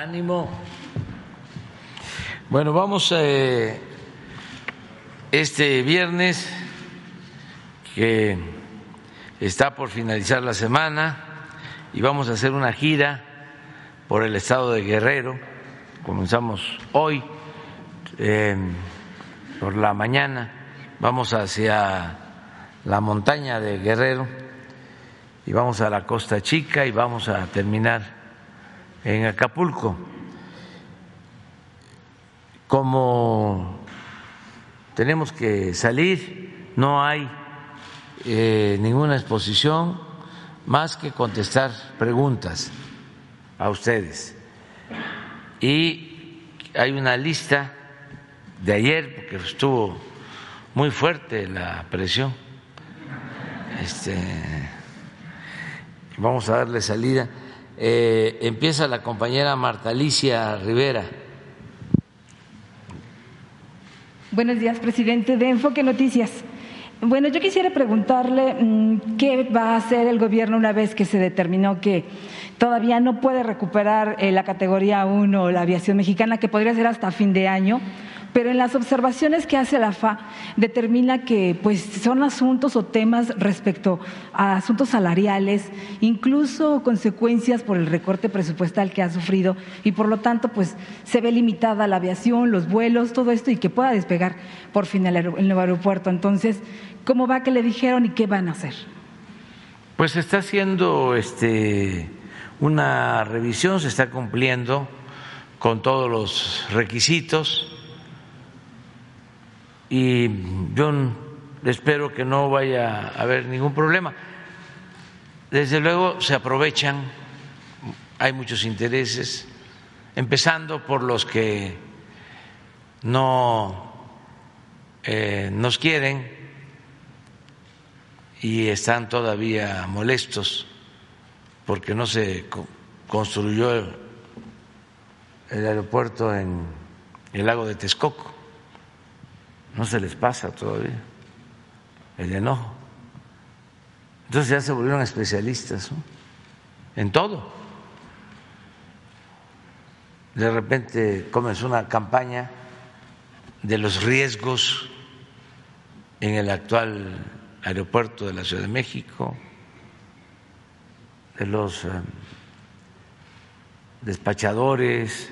Ánimo. Bueno, vamos eh, este viernes que está por finalizar la semana y vamos a hacer una gira por el estado de Guerrero. Comenzamos hoy por la mañana, vamos hacia la montaña de Guerrero y vamos a la Costa Chica y vamos a terminar en Acapulco. Como tenemos que salir, no hay eh, ninguna exposición más que contestar preguntas a ustedes. Y hay una lista de ayer, porque estuvo muy fuerte la presión. Este, vamos a darle salida. Eh, empieza la compañera Marta Alicia Rivera. Buenos días, presidente de Enfoque Noticias. Bueno, yo quisiera preguntarle mm, qué va a hacer el gobierno una vez que se determinó que todavía no puede recuperar eh, la categoría 1 la aviación mexicana, que podría ser hasta fin de año pero en las observaciones que hace la FA determina que pues son asuntos o temas respecto a asuntos salariales, incluso consecuencias por el recorte presupuestal que ha sufrido y por lo tanto pues se ve limitada la aviación, los vuelos, todo esto y que pueda despegar por fin el, nuevo aeropuerto. Entonces, ¿cómo va que le dijeron y qué van a hacer? Pues se está haciendo este una revisión, se está cumpliendo con todos los requisitos y yo espero que no vaya a haber ningún problema. Desde luego se aprovechan, hay muchos intereses, empezando por los que no eh, nos quieren y están todavía molestos porque no se construyó el aeropuerto en el lago de Texcoco no se les pasa todavía el enojo. Entonces ya se volvieron especialistas en todo. De repente comenzó una campaña de los riesgos en el actual aeropuerto de la Ciudad de México, de los eh, despachadores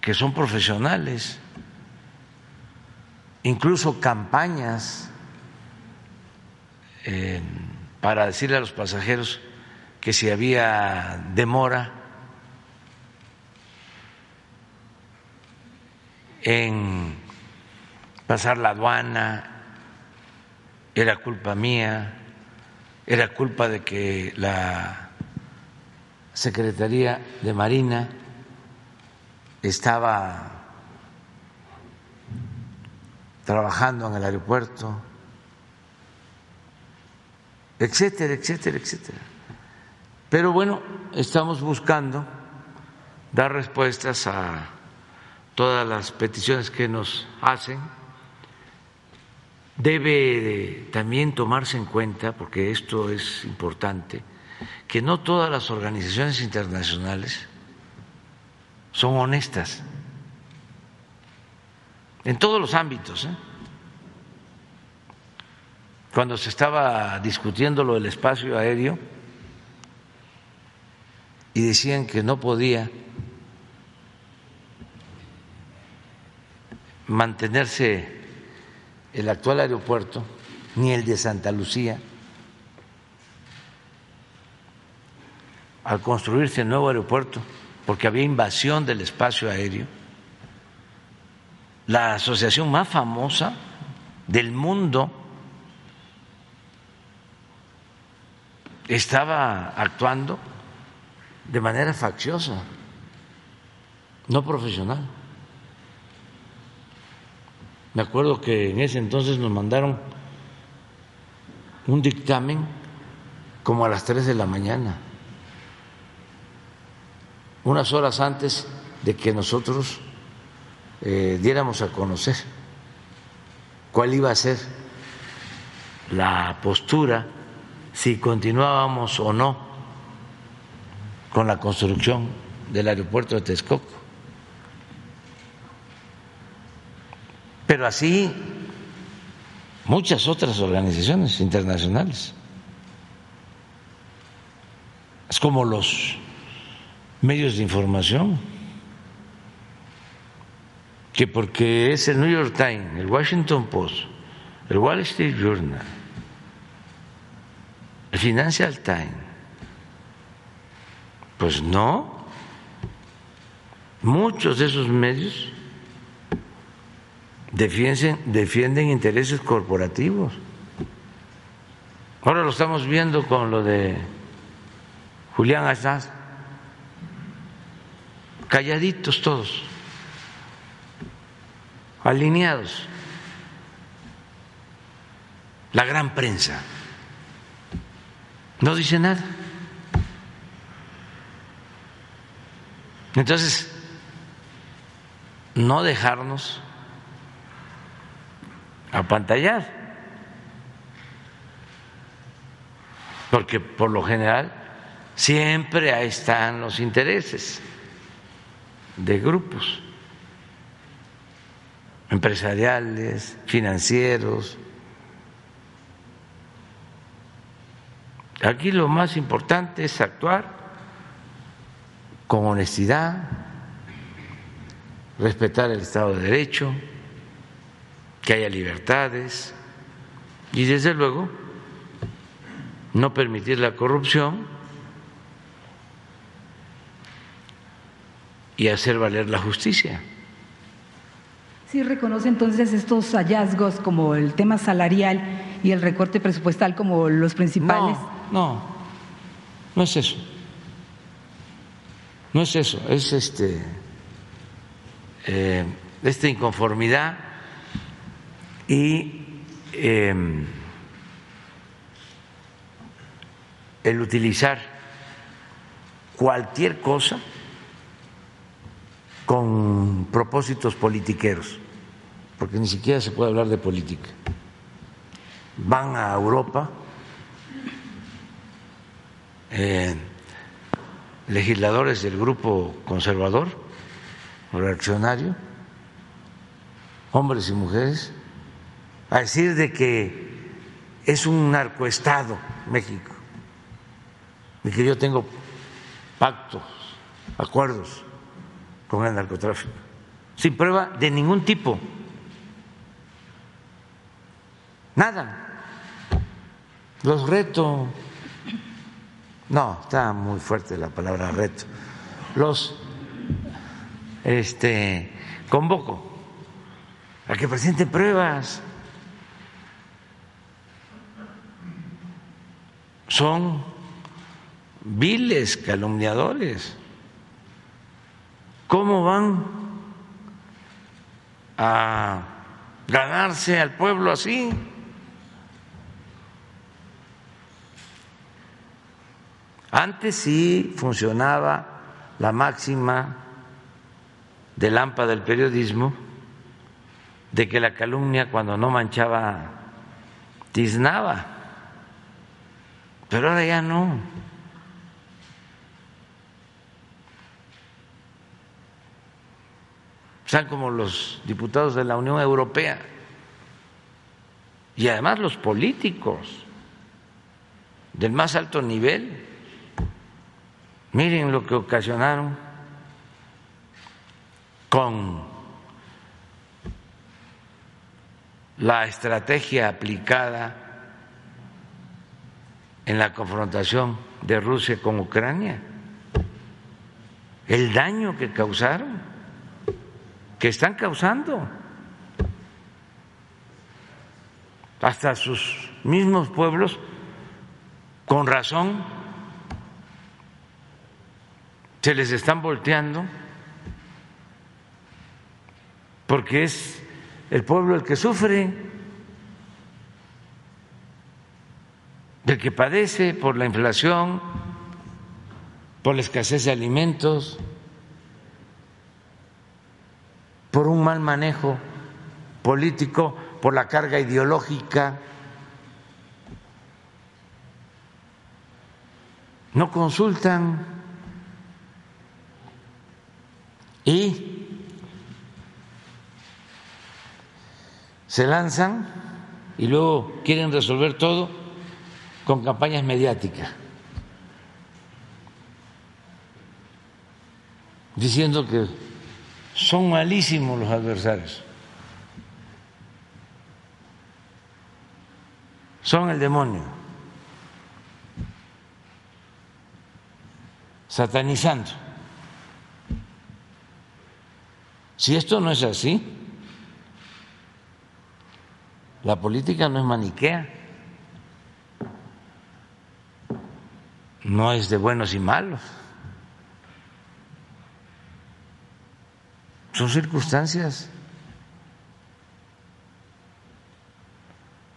que son profesionales incluso campañas para decirle a los pasajeros que si había demora en pasar la aduana, era culpa mía, era culpa de que la Secretaría de Marina estaba trabajando en el aeropuerto, etcétera, etcétera, etcétera. Pero bueno, estamos buscando dar respuestas a todas las peticiones que nos hacen. Debe también tomarse en cuenta, porque esto es importante, que no todas las organizaciones internacionales son honestas en todos los ámbitos. ¿eh? Cuando se estaba discutiendo lo del espacio aéreo y decían que no podía mantenerse el actual aeropuerto ni el de Santa Lucía al construirse el nuevo aeropuerto porque había invasión del espacio aéreo la asociación más famosa del mundo estaba actuando de manera facciosa, no profesional. Me acuerdo que en ese entonces nos mandaron un dictamen como a las tres de la mañana, unas horas antes de que nosotros eh, diéramos a conocer cuál iba a ser la postura, si continuábamos o no con la construcción del aeropuerto de Texcoco. Pero así muchas otras organizaciones internacionales. Es como los medios de información, que porque es el New York Times, el Washington Post, el Wall Street Journal, el Financial Times, pues no, muchos de esos medios defienden, intereses corporativos. Ahora lo estamos viendo con lo de Julián Assange, calladitos todos, alineados, la gran prensa no dice nada. Entonces, no dejarnos apantallar, porque por lo general siempre ahí están los intereses de grupos empresariales, financieros. Aquí lo más importante es actuar con honestidad, respetar el Estado de Derecho, que haya libertades y desde luego no permitir la corrupción y hacer valer la justicia. Sí, reconoce entonces estos hallazgos como el tema salarial y el recorte presupuestal como los principales. No, no, no es eso. No es eso, es este eh, esta inconformidad y em, el utilizar cualquier cosa con propósitos politiqueros, porque ni siquiera se puede hablar de política. Van a Europa eh, legisladores del grupo conservador reaccionario, hombres y mujeres, a decir de que es un narcoestado México, y que yo tengo pactos, acuerdos con el narcotráfico, sin prueba de ningún tipo. Nada. Los reto. No, está muy fuerte la palabra reto. Los este convoco a que presenten pruebas. Son viles calumniadores. ¿Cómo van a ganarse al pueblo así? Antes sí funcionaba la máxima del AMPA del periodismo de que la calumnia cuando no manchaba tiznaba, pero ahora ya no. Están como los diputados de la Unión Europea y además los políticos del más alto nivel. Miren lo que ocasionaron con la estrategia aplicada en la confrontación de Rusia con Ucrania, el daño que causaron que están causando. Hasta sus mismos pueblos, con razón, se les están volteando porque es el pueblo el que sufre, el que padece por la inflación, por la escasez de alimentos. por un mal manejo político, por la carga ideológica. No consultan Y se lanzan y luego quieren resolver todo con campañas mediáticas, diciendo que son malísimos los adversarios, son el demonio, satanizando. Si esto no es así, la política no es maniquea, no es de buenos y malos. Son circunstancias.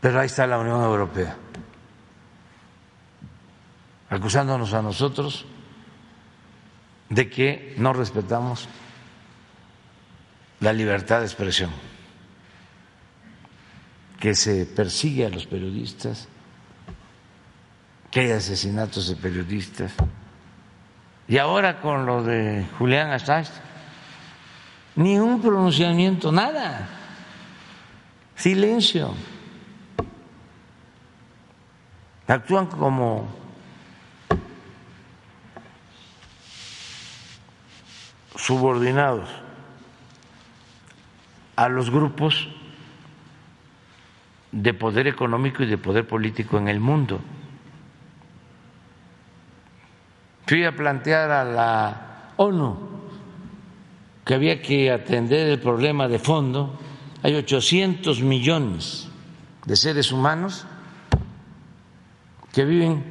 Pero ahí está la Unión Europea, acusándonos a nosotros de que no respetamos la libertad de expresión, que se persigue a los periodistas, que hay asesinatos de periodistas. Y ahora con lo de Julián Assange, ni un pronunciamiento, nada, silencio. Actúan como subordinados a los grupos de poder económico y de poder político en el mundo. Fui a plantear a la ONU que había que atender el problema de fondo. Hay 800 millones de seres humanos que viven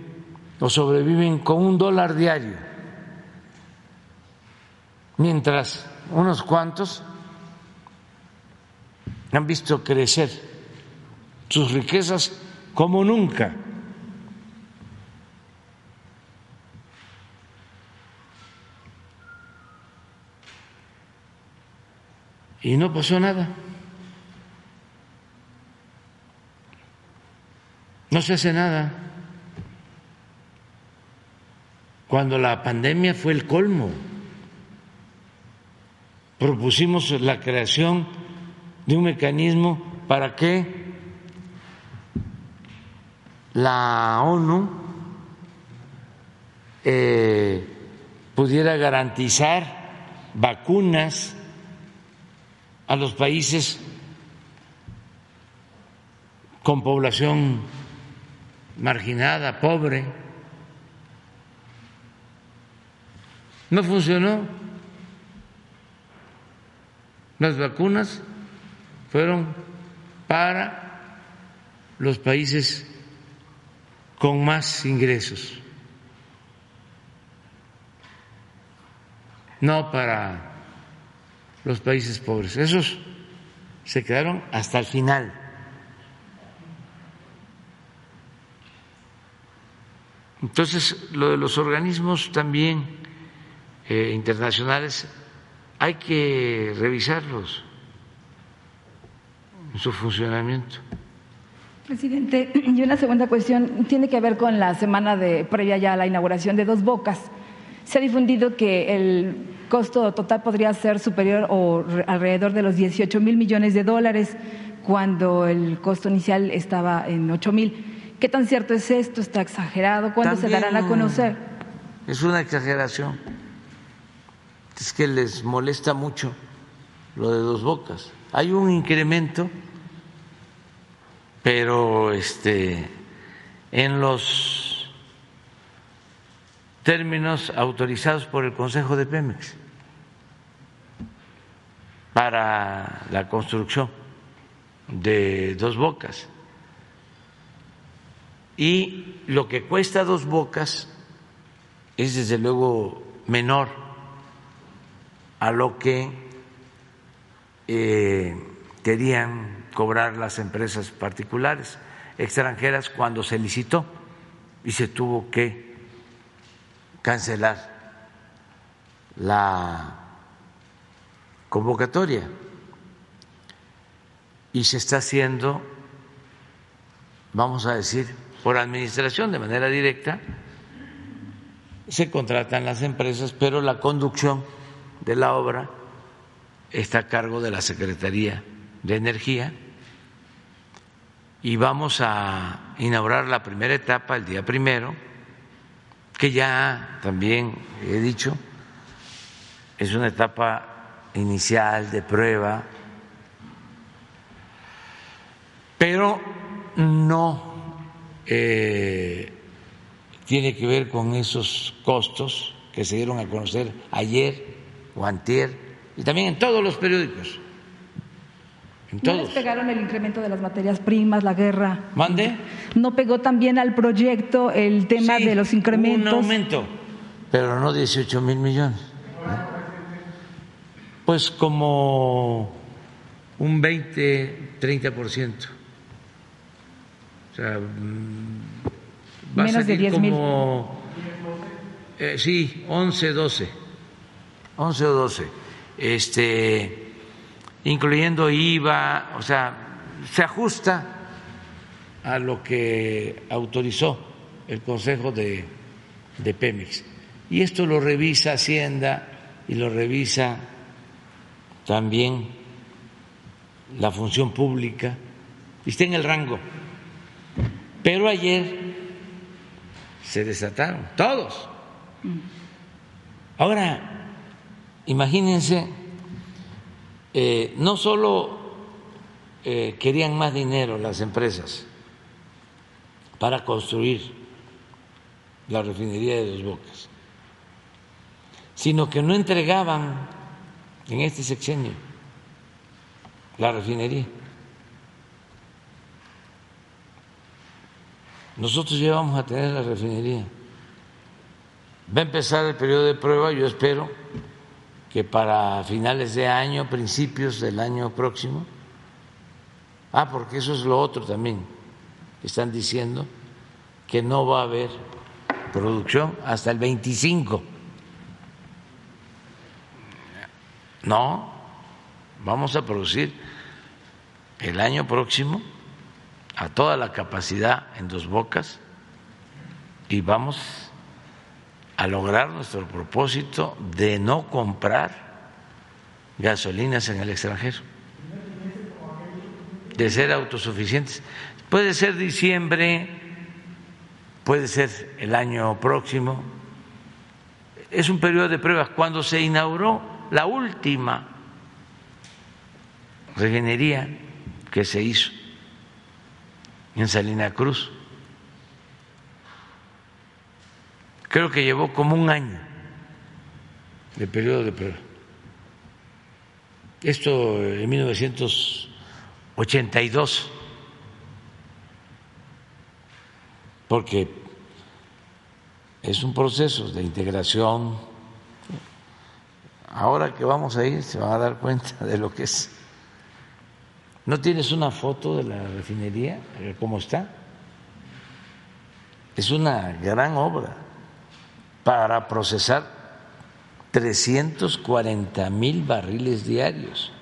o sobreviven con un dólar diario, mientras unos cuantos han visto crecer sus riquezas como nunca. y no pasó nada. No se hace nada. Cuando la pandemia fue el colmo, propusimos la creación de un mecanismo para que la ONU eh, pudiera garantizar vacunas a los países con población marginada, pobre. No funcionó. Las vacunas fueron para los países con más ingresos, no para los países pobres. Esos se quedaron hasta el final. Entonces, lo de los organismos también eh, internacionales hay que revisarlos en su funcionamiento. Presidente, y una segunda cuestión tiene que ver con la semana de previa ya a la inauguración de Dos Bocas. Se ha difundido que el costo total podría ser superior o alrededor de los 18 mil millones de dólares cuando el costo inicial estaba en 8 mil. ¿Qué tan cierto es esto? ¿Está exagerado? ¿Cuándo se darán a conocer? Es una exageración. Es que les molesta mucho lo de dos bocas. Hay un incremento, pero este en los términos autorizados por el Consejo de Pemex para la construcción de dos bocas. Y lo que cuesta dos bocas es desde luego menor a lo que eh, querían cobrar las empresas particulares extranjeras cuando se licitó y se tuvo que cancelar la convocatoria. Y se está haciendo, vamos a decir, por administración de manera directa, se contratan las empresas, pero la conducción de la obra está a cargo de la Secretaría de Energía y vamos a inaugurar la primera etapa el día primero, que ya también he dicho, es una etapa inicial de prueba, pero no eh, tiene que ver con esos costos que se dieron a conocer ayer o antier y también en todos los periódicos. En ¿No les pegaron el incremento de las materias primas, la guerra? ¿Mande? ¿No pegó también al proyecto el tema de los incrementos? Un aumento, pero no 18 mil millones. Pues como un 20, 30%. O sea, mm, va Menos a salir de 10 mil. como, eh, sí, 11, 12. 11 o 12. Este, incluyendo IVA, o sea, se ajusta a lo que autorizó el Consejo de, de Pemex. Y esto lo revisa Hacienda y lo revisa también la función pública y está en el rango. Pero ayer se desataron todos. Ahora, imagínense, eh, no solo eh, querían más dinero las empresas para construir la refinería de Dos Bocas, sino que no entregaban en este sexenio la refinería. Nosotros ya vamos a tener la refinería. Va a empezar el periodo de prueba, yo espero que para finales de año, principios del año próximo, ah, porque eso es lo otro también, están diciendo que no va a haber producción hasta el 25. No, vamos a producir el año próximo a toda la capacidad en dos bocas y vamos a lograr nuestro propósito de no comprar gasolinas en el extranjero, de ser autosuficientes. Puede ser diciembre, puede ser el año próximo, es un periodo de pruebas. Cuando se inauguró la última refinería que se hizo en Salina Cruz. Creo que llevó como un año de periodo de prueba. Esto en 1982, porque es un proceso de integración. Ahora que vamos a ir se van a dar cuenta de lo que es. ¿No tienes una foto de la refinería? ¿Cómo está? Es una gran obra para procesar 340 mil barriles diarios.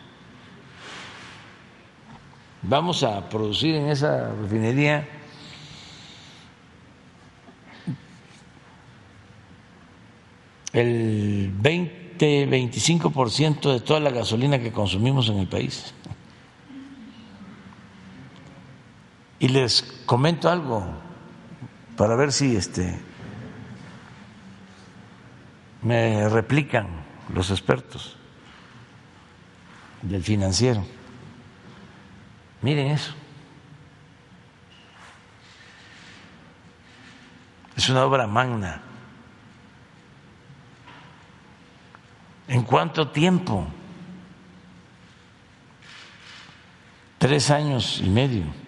Vamos a producir en esa refinería el 20-25% de toda la gasolina que consumimos en el país. Y les comento algo para ver si este me replican los expertos del financiero. Miren eso. Es una obra magna. ¿En cuánto tiempo? Tres años y medio.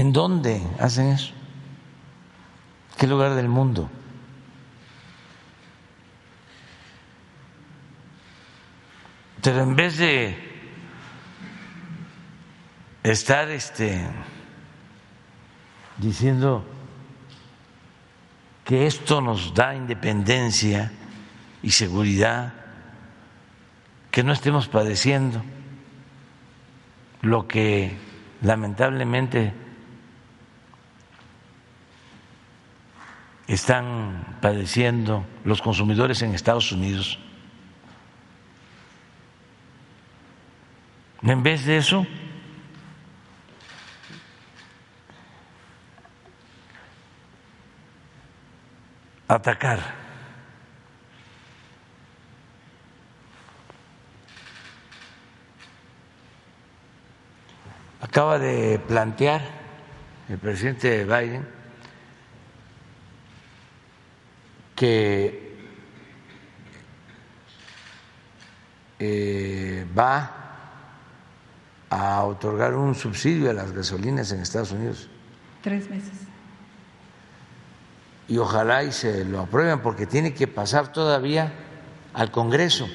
En dónde hacen eso? ¿Qué lugar del mundo? Pero en vez de estar este diciendo que esto nos da independencia y seguridad, que no estemos padeciendo lo que lamentablemente están padeciendo los consumidores en Estados Unidos. En vez de eso, atacar. Acaba de plantear el presidente Biden que eh, va a otorgar un subsidio a las gasolinas en Estados Unidos. Tres meses. Y ojalá y se lo aprueben porque tiene que pasar todavía al Congreso.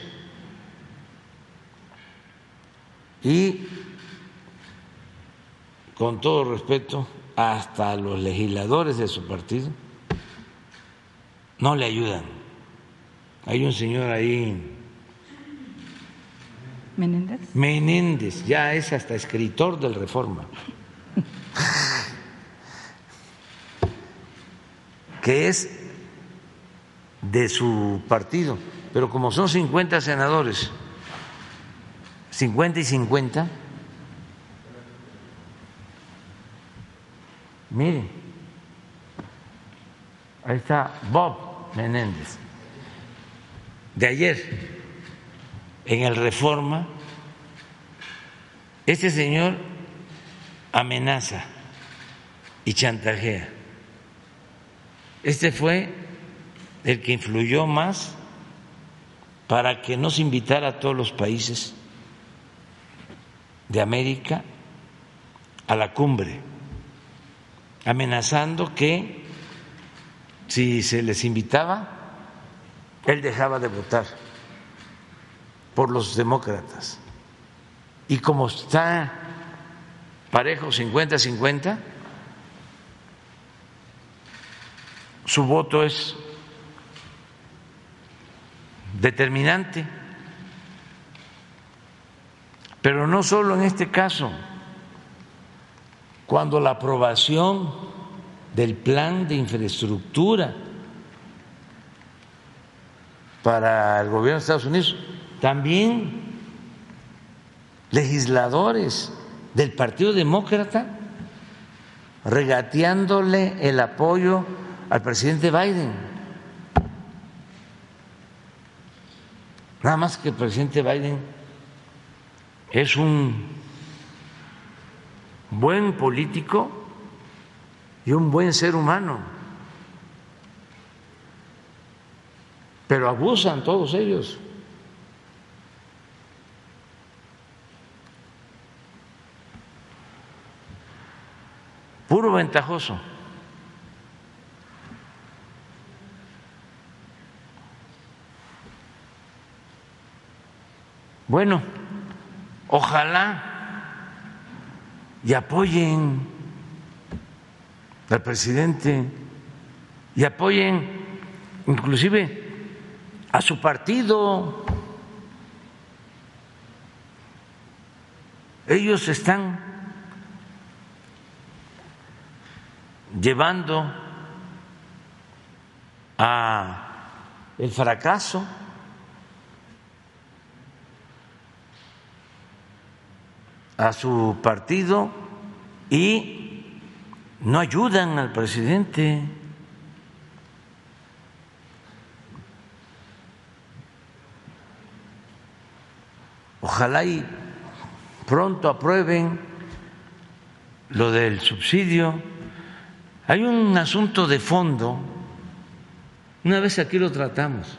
Y con todo respeto, hasta los legisladores de su partido no le ayudan. Hay un señor ahí. Menéndez. Menéndez, ya es hasta escritor del Reforma. que es de su partido, pero como son 50 senadores, 50 y 50, miren, ahí está Bob Menéndez, de ayer, en el Reforma, este señor amenaza y chantajea. Este fue el que influyó más para que no se invitara a todos los países de América a la cumbre, amenazando que si se les invitaba, él dejaba de votar por los demócratas. Y como está parejo 50-50, su voto es determinante. Pero no solo en este caso, cuando la aprobación del plan de infraestructura para el gobierno de Estados Unidos, también legisladores del Partido Demócrata regateándole el apoyo al presidente Biden. Nada más que el presidente Biden es un buen político y un buen ser humano. Pero abusan todos ellos. Puro ventajoso. Bueno, ojalá y apoyen al presidente y apoyen inclusive a su partido. Ellos están llevando a el fracaso a su partido y no ayudan al presidente. Ojalá y pronto aprueben lo del subsidio. Hay un asunto de fondo, una vez aquí lo tratamos,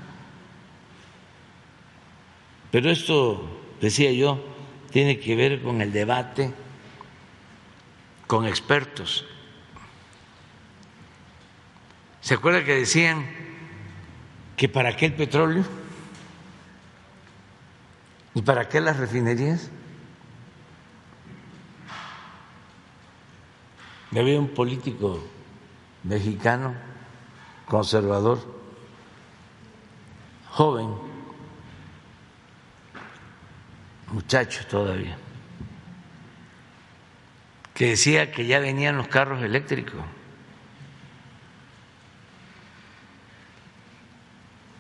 pero esto, decía yo, tiene que ver con el debate con expertos. ¿Se acuerda que decían que para qué el petróleo? ¿Y para qué las refinerías? Había un político mexicano, conservador, joven, muchacho todavía, que decía que ya venían los carros eléctricos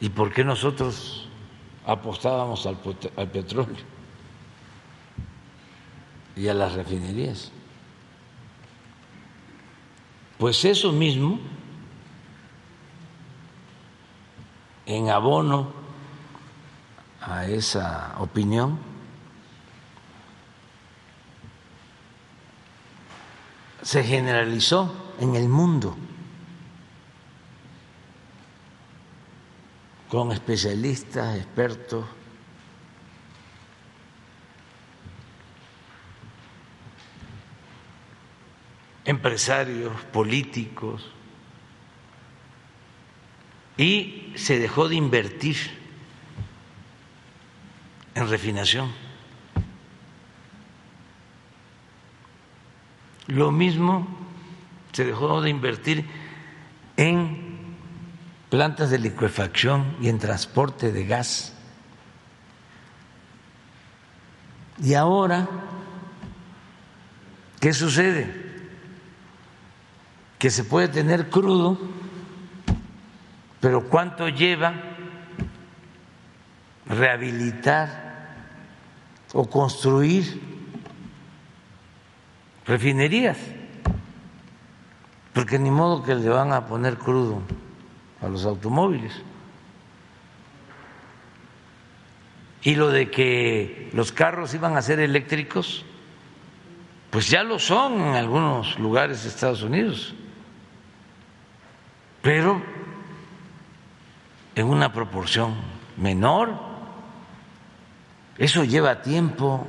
¿Y por qué nosotros apostábamos al, al petróleo y a las refinerías? Pues eso mismo, en abono a esa opinión, se generalizó en el mundo con especialistas, expertos, empresarios, políticos, y se dejó de invertir en refinación. Lo mismo se dejó de invertir en plantas de liquefacción y en transporte de gas. Y ahora, ¿qué sucede? que se puede tener crudo, pero ¿cuánto lleva rehabilitar o construir refinerías? Porque ni modo que le van a poner crudo a los automóviles. Y lo de que los carros iban a ser eléctricos, pues ya lo son en algunos lugares de Estados Unidos pero en una proporción menor. Eso lleva tiempo.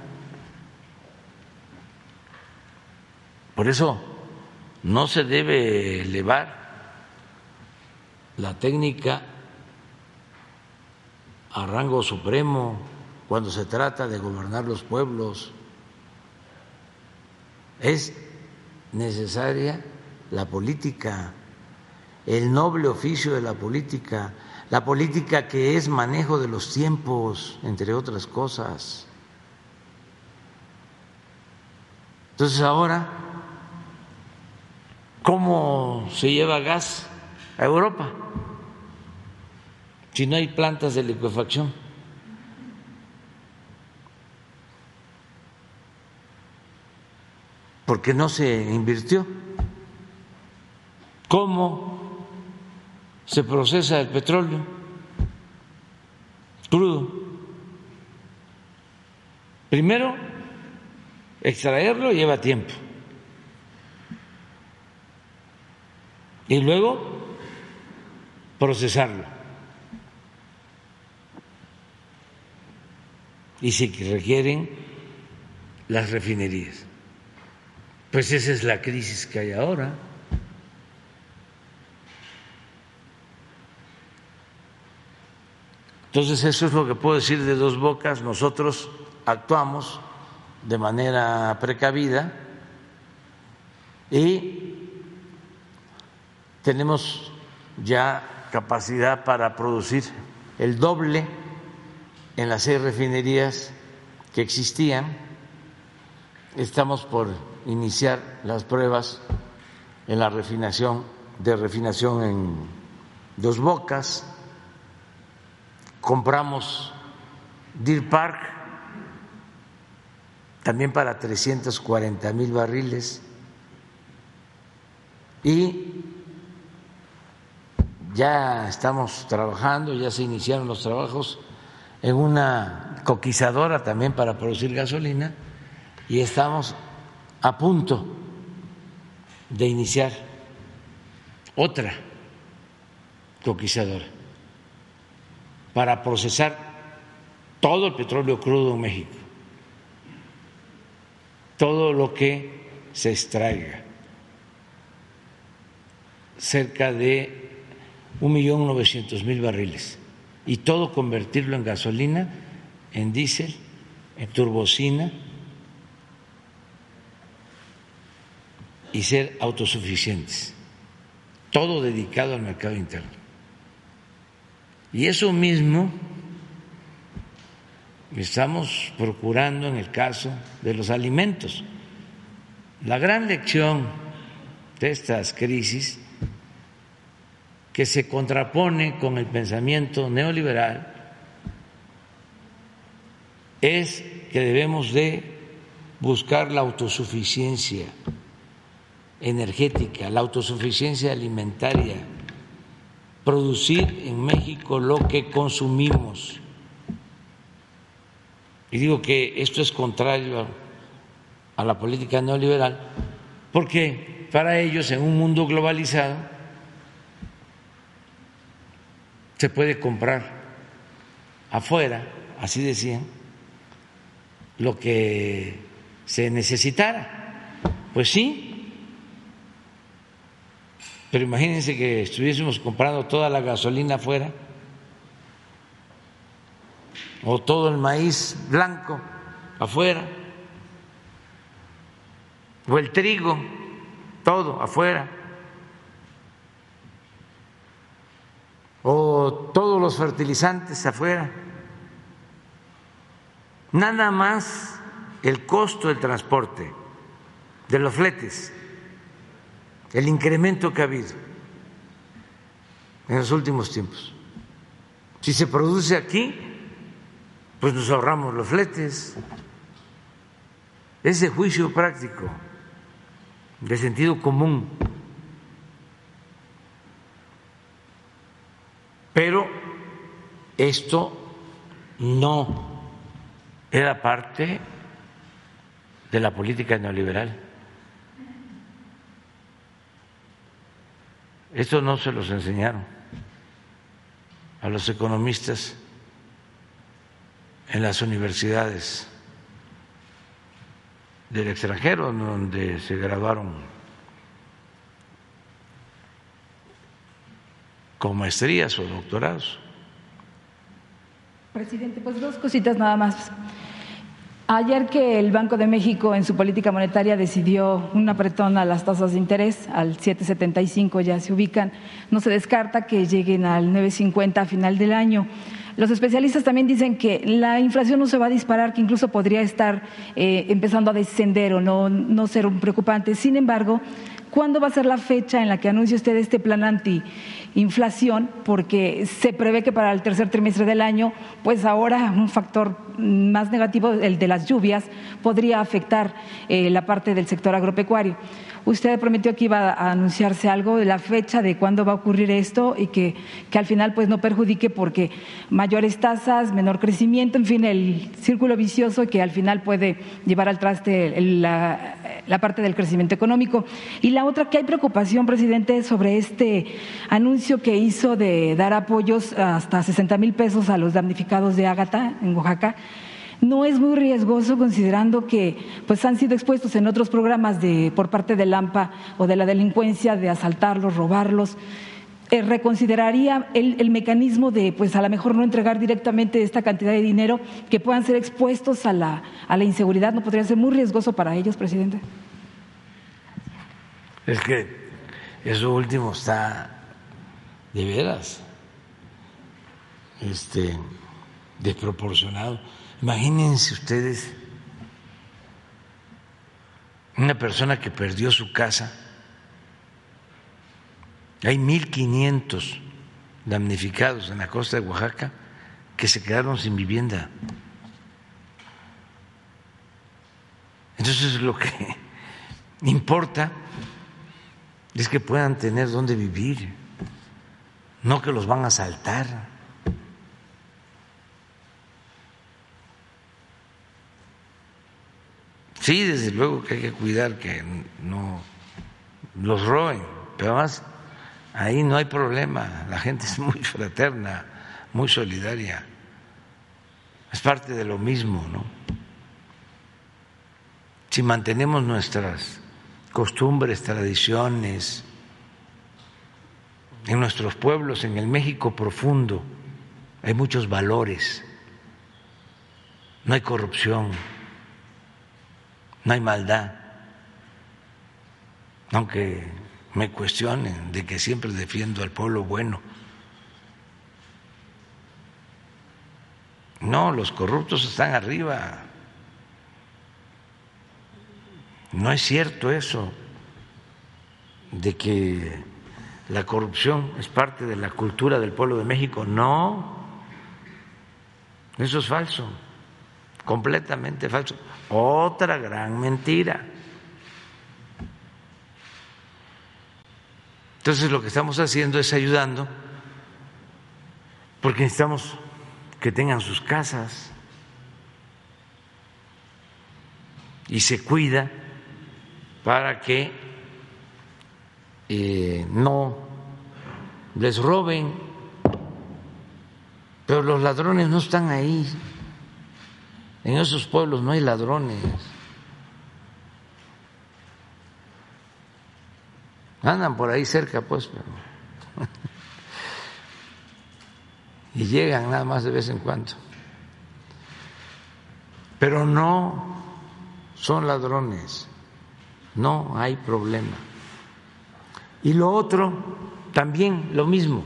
Por eso no se debe elevar la técnica a rango supremo cuando se trata de gobernar los pueblos. Es necesaria la política el noble oficio de la política, la política que es manejo de los tiempos, entre otras cosas. Entonces ahora, ¿cómo se lleva gas a Europa si no hay plantas de liquefacción? Porque no se invirtió. ¿Cómo se procesa el petróleo crudo. Primero, extraerlo lleva tiempo. Y luego, procesarlo. Y si requieren las refinerías. Pues esa es la crisis que hay ahora. Entonces, eso es lo que puedo decir de dos bocas. Nosotros actuamos de manera precavida y tenemos ya capacidad para producir el doble en las seis refinerías que existían. Estamos por iniciar las pruebas en la refinación de refinación en Dos Bocas compramos Deer Park también para 340 mil barriles y ya estamos trabajando, ya se iniciaron los trabajos en una coquizadora también para producir gasolina y estamos a punto de iniciar otra coquizadora para procesar todo el petróleo crudo en México, todo lo que se extraiga, cerca de un millón novecientos mil barriles, y todo convertirlo en gasolina, en diésel, en turbocina y ser autosuficientes, todo dedicado al mercado interno. Y eso mismo estamos procurando en el caso de los alimentos. La gran lección de estas crisis que se contrapone con el pensamiento neoliberal es que debemos de buscar la autosuficiencia energética, la autosuficiencia alimentaria, producir en México lo que consumimos. Y digo que esto es contrario a la política neoliberal, porque para ellos en un mundo globalizado se puede comprar afuera, así decían, lo que se necesitara. Pues sí, pero imagínense que estuviésemos comprando toda la gasolina afuera o todo el maíz blanco afuera o el trigo, todo afuera. O todos los fertilizantes afuera. Nada más el costo del transporte, de los fletes, el incremento que ha habido en los últimos tiempos. Si se produce aquí, pues nos ahorramos los fletes. Ese juicio práctico, de sentido común. Pero esto no era parte de la política neoliberal. Esto no se los enseñaron a los economistas en las universidades del extranjero donde se graduaron con maestrías o doctorados. Presidente, pues dos cositas nada más. Ayer que el Banco de México en su política monetaria decidió un apretón a las tasas de interés, al 7,75 ya se ubican, no se descarta que lleguen al 9,50 a final del año. Los especialistas también dicen que la inflación no se va a disparar, que incluso podría estar eh, empezando a descender o no, no ser un preocupante. Sin embargo, ¿cuándo va a ser la fecha en la que anuncie usted este plan anti inflación, porque se prevé que para el tercer trimestre del año, pues ahora un factor más negativo, el de las lluvias, podría afectar eh, la parte del sector agropecuario. Usted prometió que iba a anunciarse algo de la fecha de cuándo va a ocurrir esto y que, que al final pues no perjudique porque mayores tasas, menor crecimiento, en fin, el círculo vicioso que al final puede llevar al traste la, la parte del crecimiento económico. Y la otra, que hay preocupación, presidente, sobre este anuncio que hizo de dar apoyos hasta 60 mil pesos a los damnificados de Ágata en Oaxaca no es muy riesgoso considerando que pues han sido expuestos en otros programas de por parte del AMPA o de la delincuencia de asaltarlos, robarlos. Eh, reconsideraría el, el, mecanismo de, pues a lo mejor no entregar directamente esta cantidad de dinero que puedan ser expuestos a la, a la inseguridad, ¿no podría ser muy riesgoso para ellos, presidente? Es que eso último está de veras este, desproporcionado Imagínense ustedes una persona que perdió su casa, hay 1.500 damnificados en la costa de Oaxaca que se quedaron sin vivienda. Entonces lo que importa es que puedan tener dónde vivir, no que los van a asaltar. Sí, desde luego que hay que cuidar que no los roben, pero además ahí no hay problema, la gente es muy fraterna, muy solidaria, es parte de lo mismo, ¿no? Si mantenemos nuestras costumbres, tradiciones, en nuestros pueblos, en el México profundo, hay muchos valores, no hay corrupción no hay maldad, aunque me cuestionen de que siempre defiendo al pueblo bueno. No, los corruptos están arriba. No es cierto eso de que la corrupción es parte de la cultura del pueblo de México. No, eso es falso, completamente falso. Otra gran mentira. Entonces lo que estamos haciendo es ayudando, porque necesitamos que tengan sus casas. Y se cuida para que eh, no les roben, pero los ladrones no están ahí, en esos pueblos no hay ladrones. Andan por ahí cerca, pues, pero... y llegan nada más de vez en cuando. Pero no son ladrones, no hay problema. Y lo otro, también lo mismo,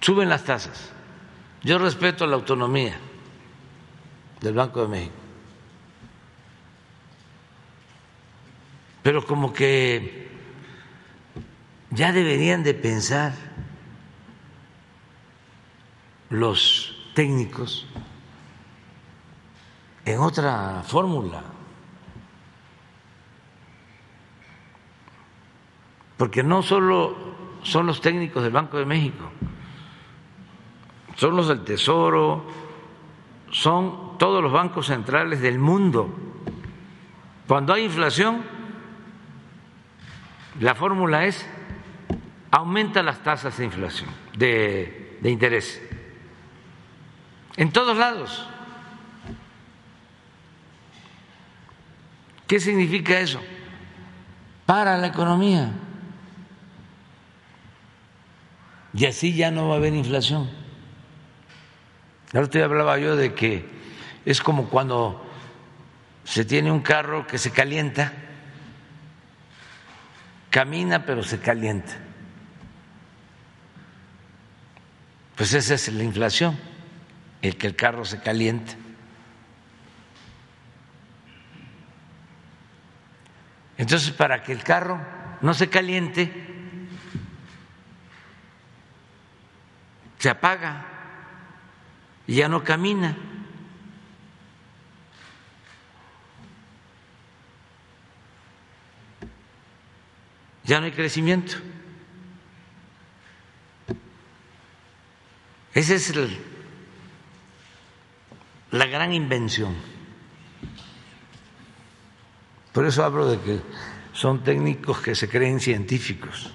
suben las tasas. Yo respeto la autonomía del Banco de México, pero como que ya deberían de pensar los técnicos en otra fórmula. Porque no solo son los técnicos del Banco de México, son los del Tesoro, son todos los bancos centrales del mundo. Cuando hay inflación, la fórmula es aumenta las tasas de inflación, de, de interés. En todos lados. ¿Qué significa eso? Para la economía. Y así ya no va a haber inflación. Ahora hablaba yo de que es como cuando se tiene un carro que se calienta, camina pero se calienta. Pues esa es la inflación, el que el carro se calienta. Entonces, para que el carro no se caliente, se apaga ya no camina. Ya no hay crecimiento. Esa es la gran invención. Por eso hablo de que son técnicos que se creen científicos.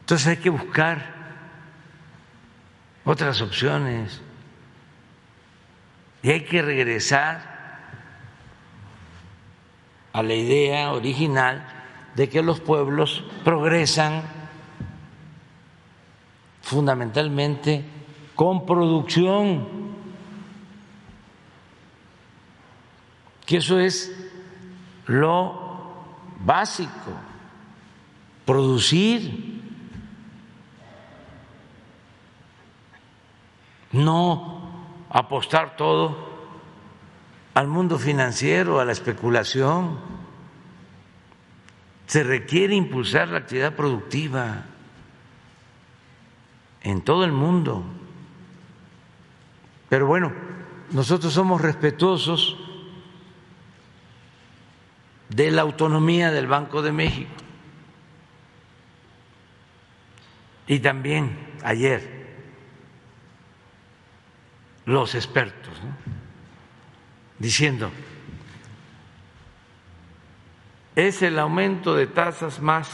Entonces hay que buscar otras opciones. Y hay que regresar a la idea original de que los pueblos progresan fundamentalmente con producción. Que eso es lo básico, producir, no apostar todo al mundo financiero, a la especulación. Se requiere impulsar la actividad productiva en todo el mundo. Pero bueno, nosotros somos respetuosos de la autonomía del Banco de México. Y también ayer los expertos diciendo, es el aumento de tasas más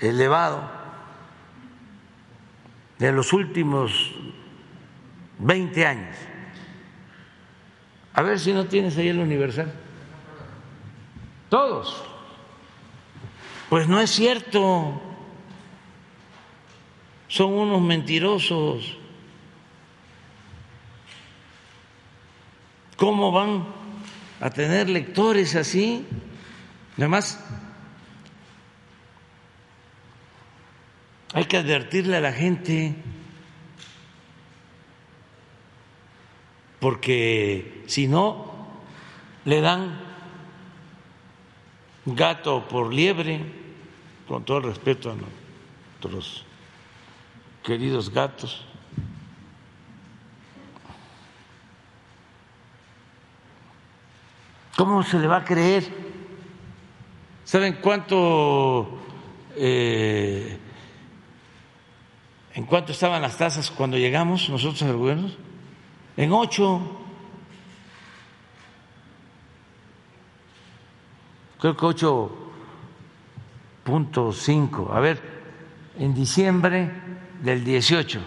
elevado de los últimos 20 años. A ver si no tienes ahí el universal. Todos. Pues no es cierto. Son unos mentirosos. ¿Cómo van a tener lectores así? Nada más hay que advertirle a la gente porque si no, le dan gato por liebre, con todo el respeto a nuestros queridos gatos. ¿Cómo se le va a creer? ¿Saben cuánto, eh, en cuánto estaban las tasas cuando llegamos nosotros al gobierno? En ocho. Creo que ocho punto cinco. A ver, en diciembre del 18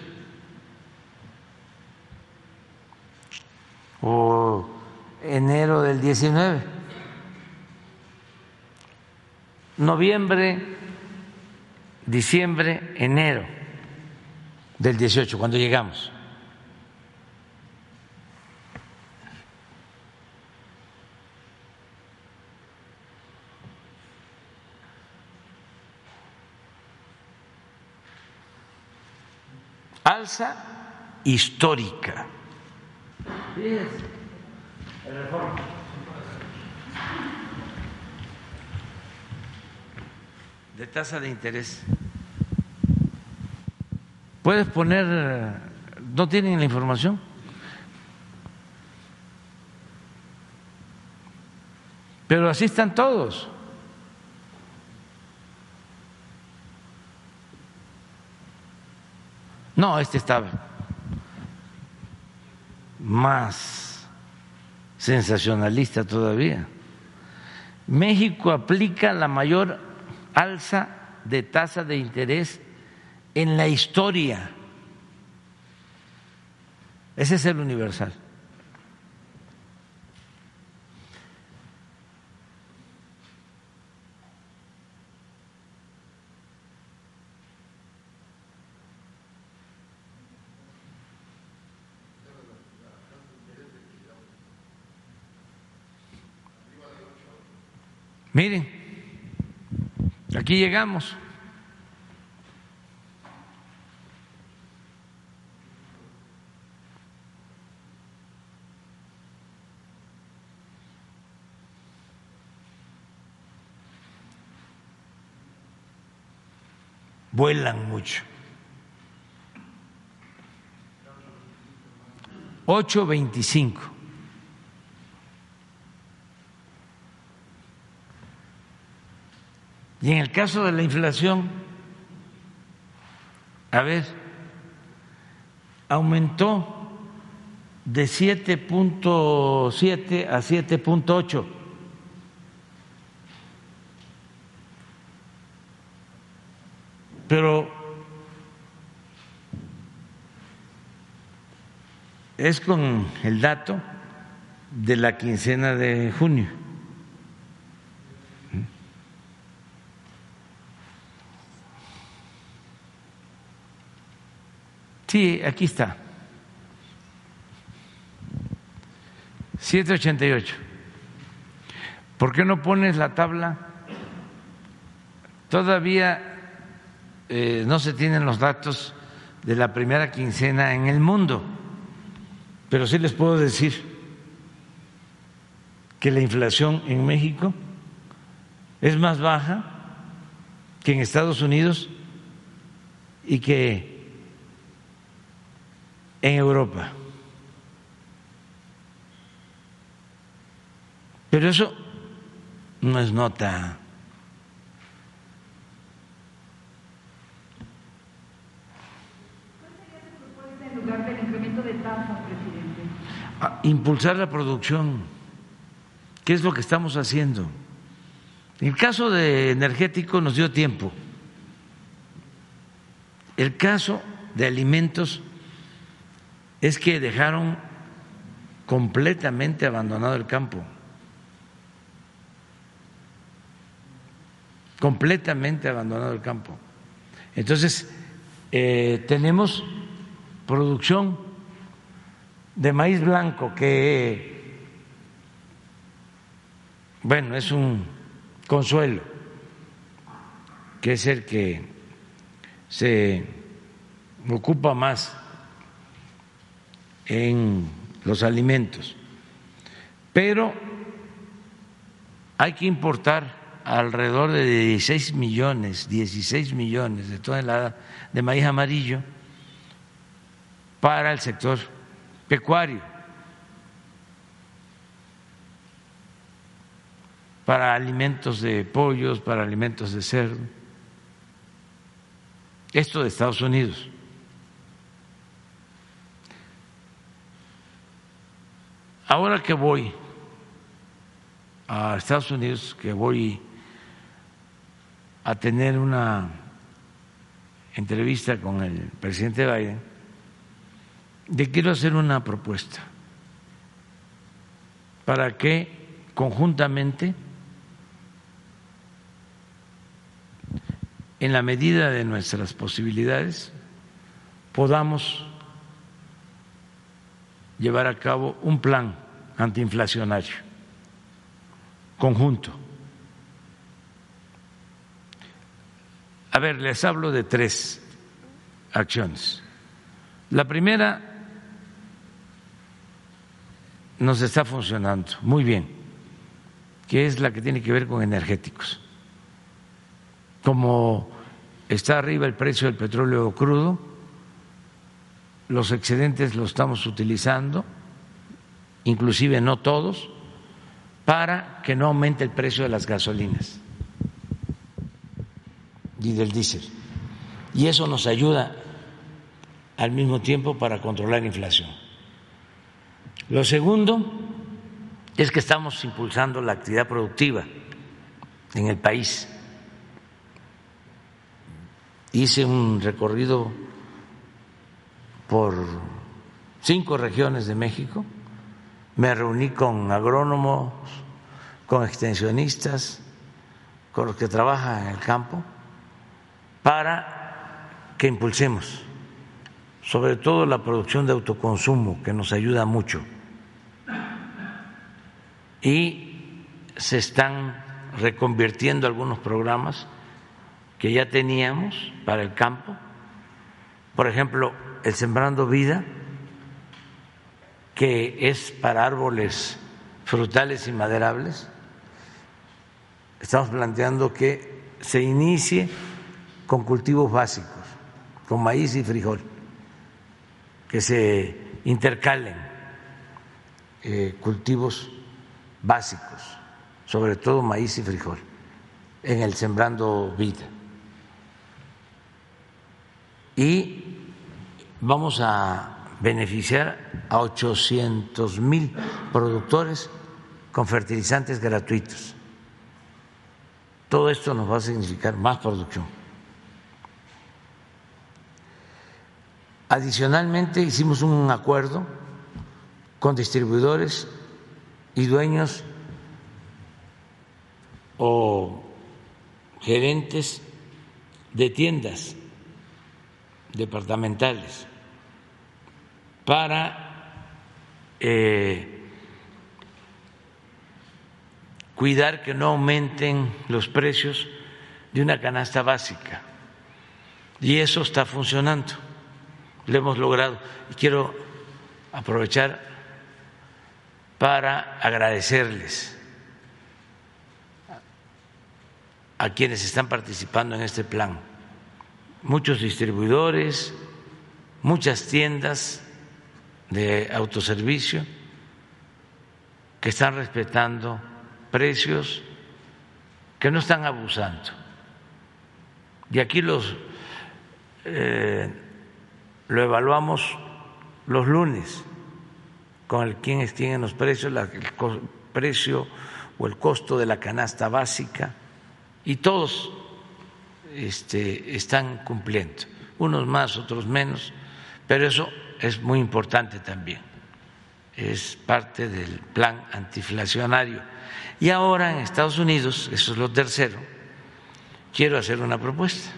o enero del 19, noviembre, diciembre, enero del 18, cuando llegamos. alza histórica. De tasa de interés. ¿Puedes poner, no tienen la información? Pero así están todos. No, este estaba más sensacionalista todavía. México aplica la mayor alza de tasa de interés en la historia. Ese es el universal. Miren, aquí llegamos. Vuelan mucho. 8.25. Y en el caso de la inflación, a ver, aumentó de 7.7 a 7.8. Pero es con el dato de la quincena de junio. Sí, aquí está. 788. ¿Por qué no pones la tabla? Todavía eh, no se tienen los datos de la primera quincena en el mundo, pero sí les puedo decir que la inflación en México es más baja que en Estados Unidos y que en Europa. Pero eso no es nota. en lugar del incremento de tasas, presidente? Ah, impulsar la producción, ¿qué es lo que estamos haciendo? En el caso de energético nos dio tiempo. El caso de alimentos es que dejaron completamente abandonado el campo, completamente abandonado el campo. Entonces, eh, tenemos producción de maíz blanco que, bueno, es un consuelo, que es el que se ocupa más en los alimentos, pero hay que importar alrededor de 16 millones, 16 millones de toneladas de maíz amarillo para el sector pecuario, para alimentos de pollos, para alimentos de cerdo. Esto de Estados Unidos. Ahora que voy a Estados Unidos, que voy a tener una entrevista con el presidente Biden, le quiero hacer una propuesta para que conjuntamente, en la medida de nuestras posibilidades, podamos llevar a cabo un plan antiinflacionario conjunto A ver, les hablo de tres acciones. La primera nos está funcionando muy bien, que es la que tiene que ver con energéticos. Como está arriba el precio del petróleo crudo, los excedentes los estamos utilizando, inclusive no todos, para que no aumente el precio de las gasolinas y del diésel. Y eso nos ayuda al mismo tiempo para controlar la inflación. Lo segundo es que estamos impulsando la actividad productiva en el país. Hice un recorrido por cinco regiones de México, me reuní con agrónomos, con extensionistas, con los que trabajan en el campo para que impulsemos sobre todo la producción de autoconsumo, que nos ayuda mucho. Y se están reconvirtiendo algunos programas que ya teníamos para el campo. Por ejemplo, el Sembrando Vida, que es para árboles frutales y maderables. Estamos planteando que se inicie con cultivos básicos, con maíz y frijol, que se intercalen eh, cultivos básicos, sobre todo maíz y frijol, en el Sembrando Vida. Y vamos a beneficiar a 800 mil productores con fertilizantes gratuitos. Todo esto nos va a significar más producción. Adicionalmente, hicimos un acuerdo con distribuidores y dueños o gerentes de tiendas departamentales para eh, cuidar que no aumenten los precios de una canasta básica. Y eso está funcionando lo hemos logrado. Y quiero aprovechar para agradecerles a quienes están participando en este plan. Muchos distribuidores, muchas tiendas de autoservicio que están respetando precios, que no están abusando. Y aquí los eh, lo evaluamos los lunes con el quién es quién en los precios, el precio o el costo de la canasta básica y todos este, están cumpliendo, unos más, otros menos, pero eso es muy importante también, es parte del plan antiinflacionario. Y ahora en Estados Unidos, eso es lo tercero, quiero hacer una propuesta.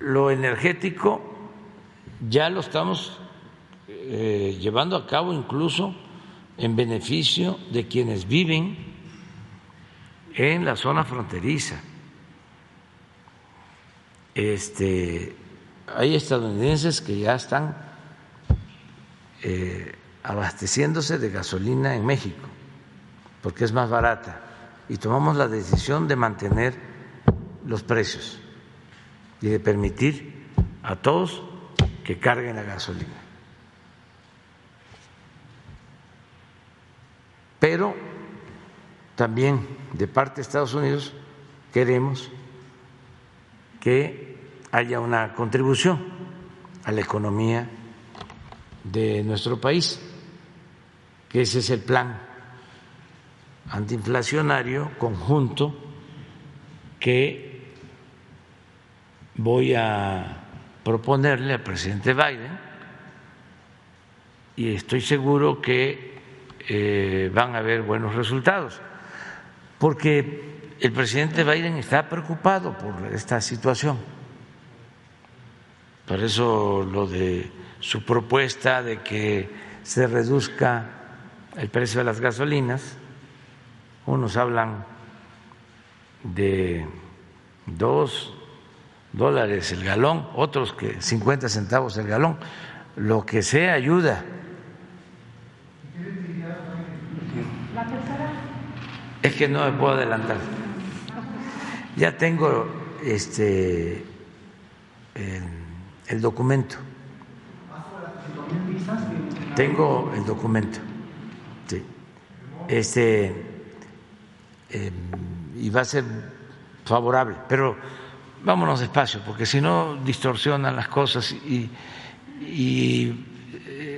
Lo energético ya lo estamos eh, llevando a cabo incluso en beneficio de quienes viven en la zona fronteriza. Este, hay estadounidenses que ya están eh, abasteciéndose de gasolina en México, porque es más barata, y tomamos la decisión de mantener los precios y de permitir a todos que carguen la gasolina. Pero también de parte de Estados Unidos queremos que haya una contribución a la economía de nuestro país, que ese es el plan antiinflacionario conjunto que voy a proponerle al presidente Biden. Y estoy seguro que eh, van a haber buenos resultados, porque el presidente Biden está preocupado por esta situación. Por eso lo de su propuesta de que se reduzca el precio de las gasolinas. Unos hablan de dos dólares el galón, otros que 50 centavos el galón, lo que sea ayuda. Es que no me puedo adelantar. Ya tengo este el, documento. Tengo el documento. Sí. Este em, y va a ser favorable, pero vámonos despacio, porque si no distorsionan las cosas y, y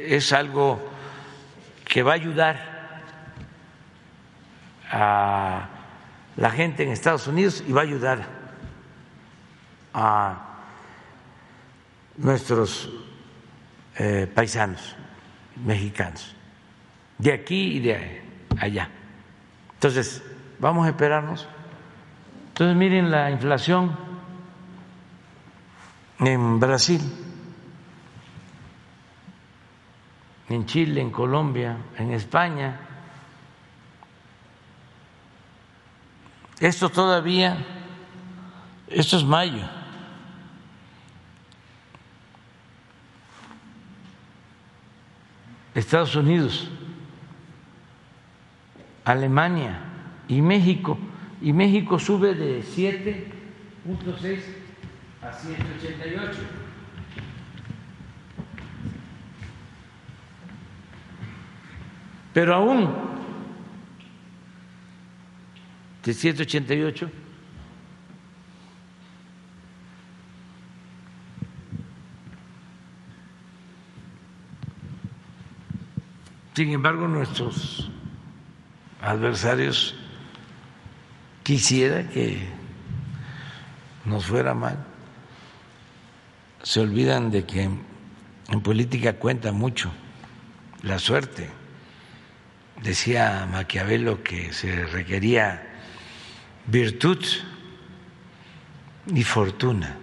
es algo que va a ayudar a la gente en Estados Unidos y va a ayudar a nuestros eh, paisanos mexicanos, de aquí y de allá. Entonces, vamos a esperarnos. Entonces, miren la inflación en Brasil, en Chile, en Colombia, en España. Esto todavía, esto es mayo. Estados Unidos, Alemania y México. Y México sube de 7.6 a 188. Pero aún de 188 Sin embargo, nuestros adversarios quisiera que nos fuera mal. Se olvidan de que en política cuenta mucho la suerte. Decía Maquiavelo que se requería virtud y fortuna,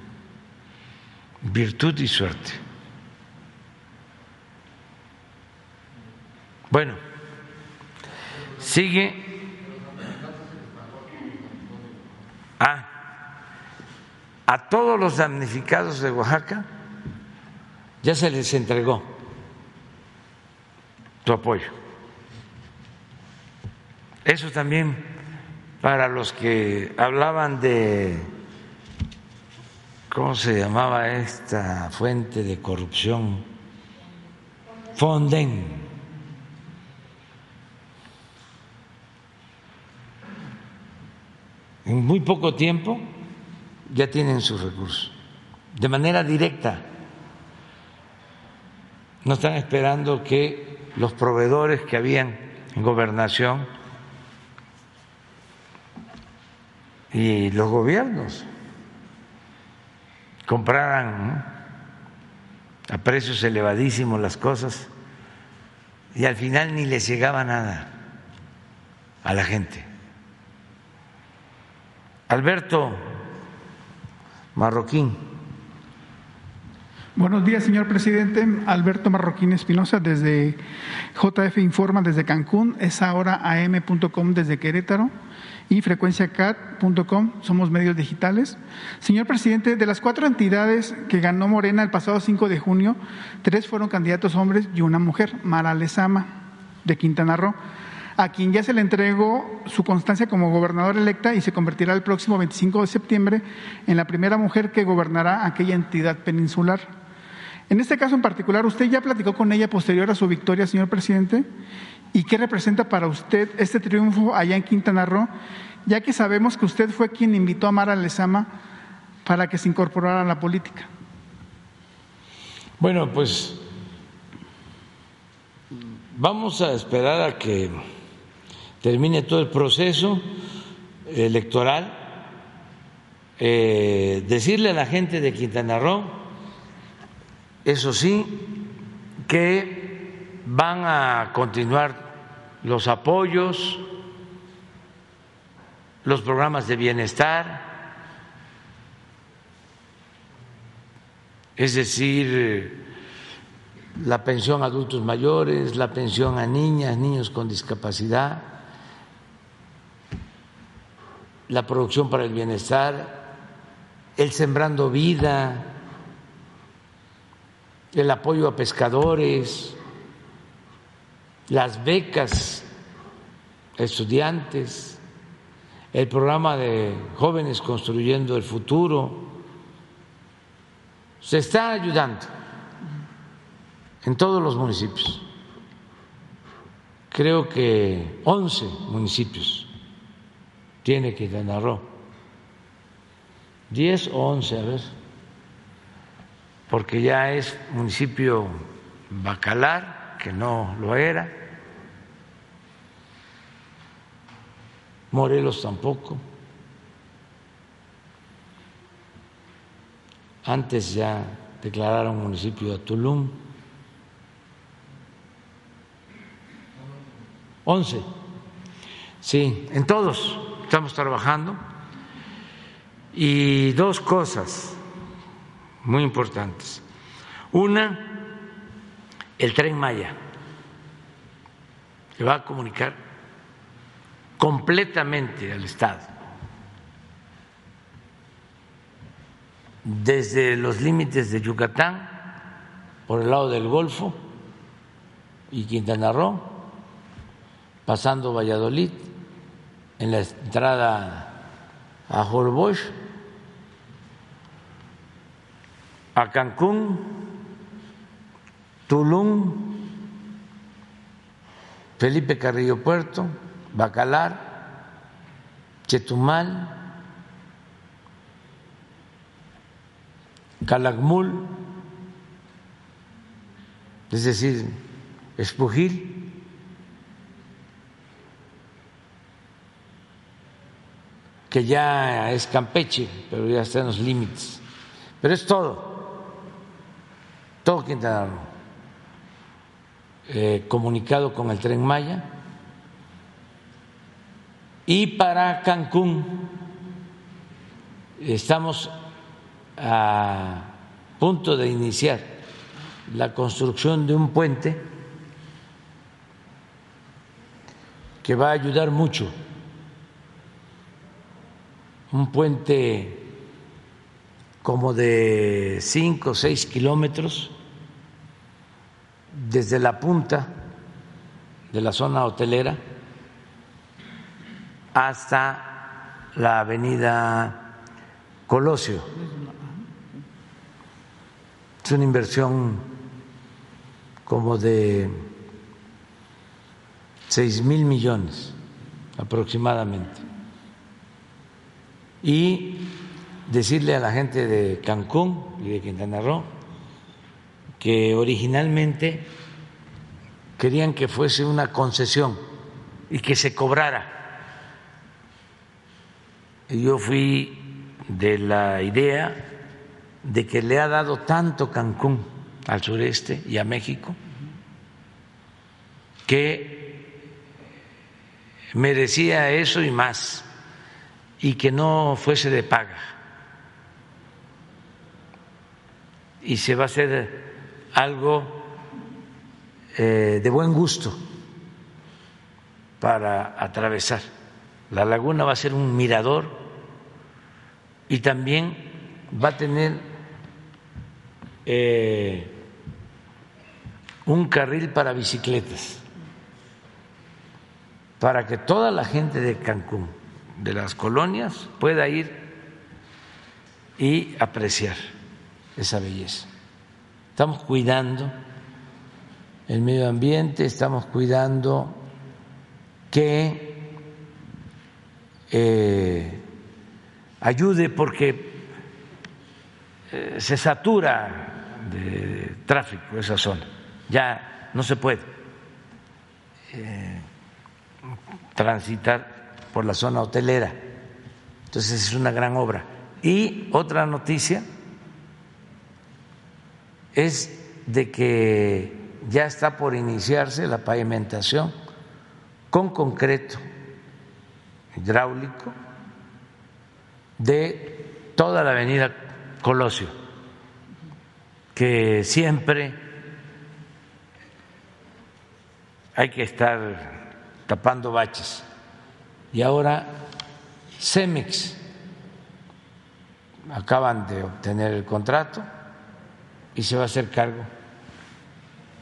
virtud y suerte. Bueno, sigue. Ah, a todos los damnificados de Oaxaca ya se les entregó tu apoyo. Eso también para los que hablaban de, ¿cómo se llamaba esta fuente de corrupción? Fonden en muy poco tiempo ya tienen sus recursos, de manera directa. No están esperando que los proveedores que habían en gobernación y los gobiernos compraran a precios elevadísimos las cosas y al final ni les llegaba nada a la gente. Alberto Marroquín. Buenos días, señor presidente. Alberto Marroquín Espinosa, desde JF Informa, desde Cancún. Es ahora am.com desde Querétaro. Y frecuenciacat.com, somos medios digitales. Señor presidente, de las cuatro entidades que ganó Morena el pasado 5 de junio, tres fueron candidatos hombres y una mujer, Mara Lezama, de Quintana Roo, a quien ya se le entregó su constancia como gobernadora electa y se convertirá el próximo 25 de septiembre en la primera mujer que gobernará aquella entidad peninsular. En este caso en particular, ¿usted ya platicó con ella posterior a su victoria, señor presidente? ¿Y qué representa para usted este triunfo allá en Quintana Roo, ya que sabemos que usted fue quien invitó a Mara Lezama para que se incorporara a la política? Bueno, pues vamos a esperar a que termine todo el proceso electoral, eh, decirle a la gente de Quintana Roo, eso sí, que van a continuar los apoyos, los programas de bienestar, es decir, la pensión a adultos mayores, la pensión a niñas, niños con discapacidad, la producción para el bienestar, el sembrando vida, el apoyo a pescadores, las becas estudiantes, el programa de jóvenes construyendo el futuro. Se está ayudando en todos los municipios. Creo que 11 municipios tiene Quintana Roo. 10 o 11, a ver, porque ya es municipio bacalar que no lo era, Morelos tampoco, antes ya declararon municipio a Tulum, once, sí, en todos estamos trabajando. Y dos cosas muy importantes. Una, el tren Maya, que va a comunicar completamente al Estado, desde los límites de Yucatán, por el lado del Golfo y Quintana Roo, pasando Valladolid, en la entrada a Holbox, a Cancún, Tulum, Felipe Carrillo Puerto, Bacalar, Chetumal, Calakmul, es decir, Espujil, que ya es Campeche, pero ya está en los límites. Pero es todo, todo Quintana Roo. Eh, comunicado con el tren Maya. Y para Cancún estamos a punto de iniciar la construcción de un puente que va a ayudar mucho, un puente como de cinco o seis kilómetros desde la punta de la zona hotelera hasta la avenida Colosio. Es una inversión como de seis mil millones aproximadamente. Y decirle a la gente de Cancún y de Quintana Roo que originalmente querían que fuese una concesión y que se cobrara. Yo fui de la idea de que le ha dado tanto Cancún al sureste y a México que merecía eso y más, y que no fuese de paga. Y se va a hacer algo eh, de buen gusto para atravesar La laguna va a ser un mirador y también va a tener eh, un carril para bicicletas, para que toda la gente de Cancún, de las colonias, pueda ir y apreciar esa belleza. Estamos cuidando el medio ambiente, estamos cuidando que eh, ayude porque eh, se satura de tráfico esa zona, ya no se puede eh, transitar por la zona hotelera. Entonces es una gran obra. Y otra noticia es de que ya está por iniciarse la pavimentación con concreto hidráulico de toda la avenida Colosio, que siempre hay que estar tapando baches. Y ahora Cemex acaban de obtener el contrato y se va a hacer cargo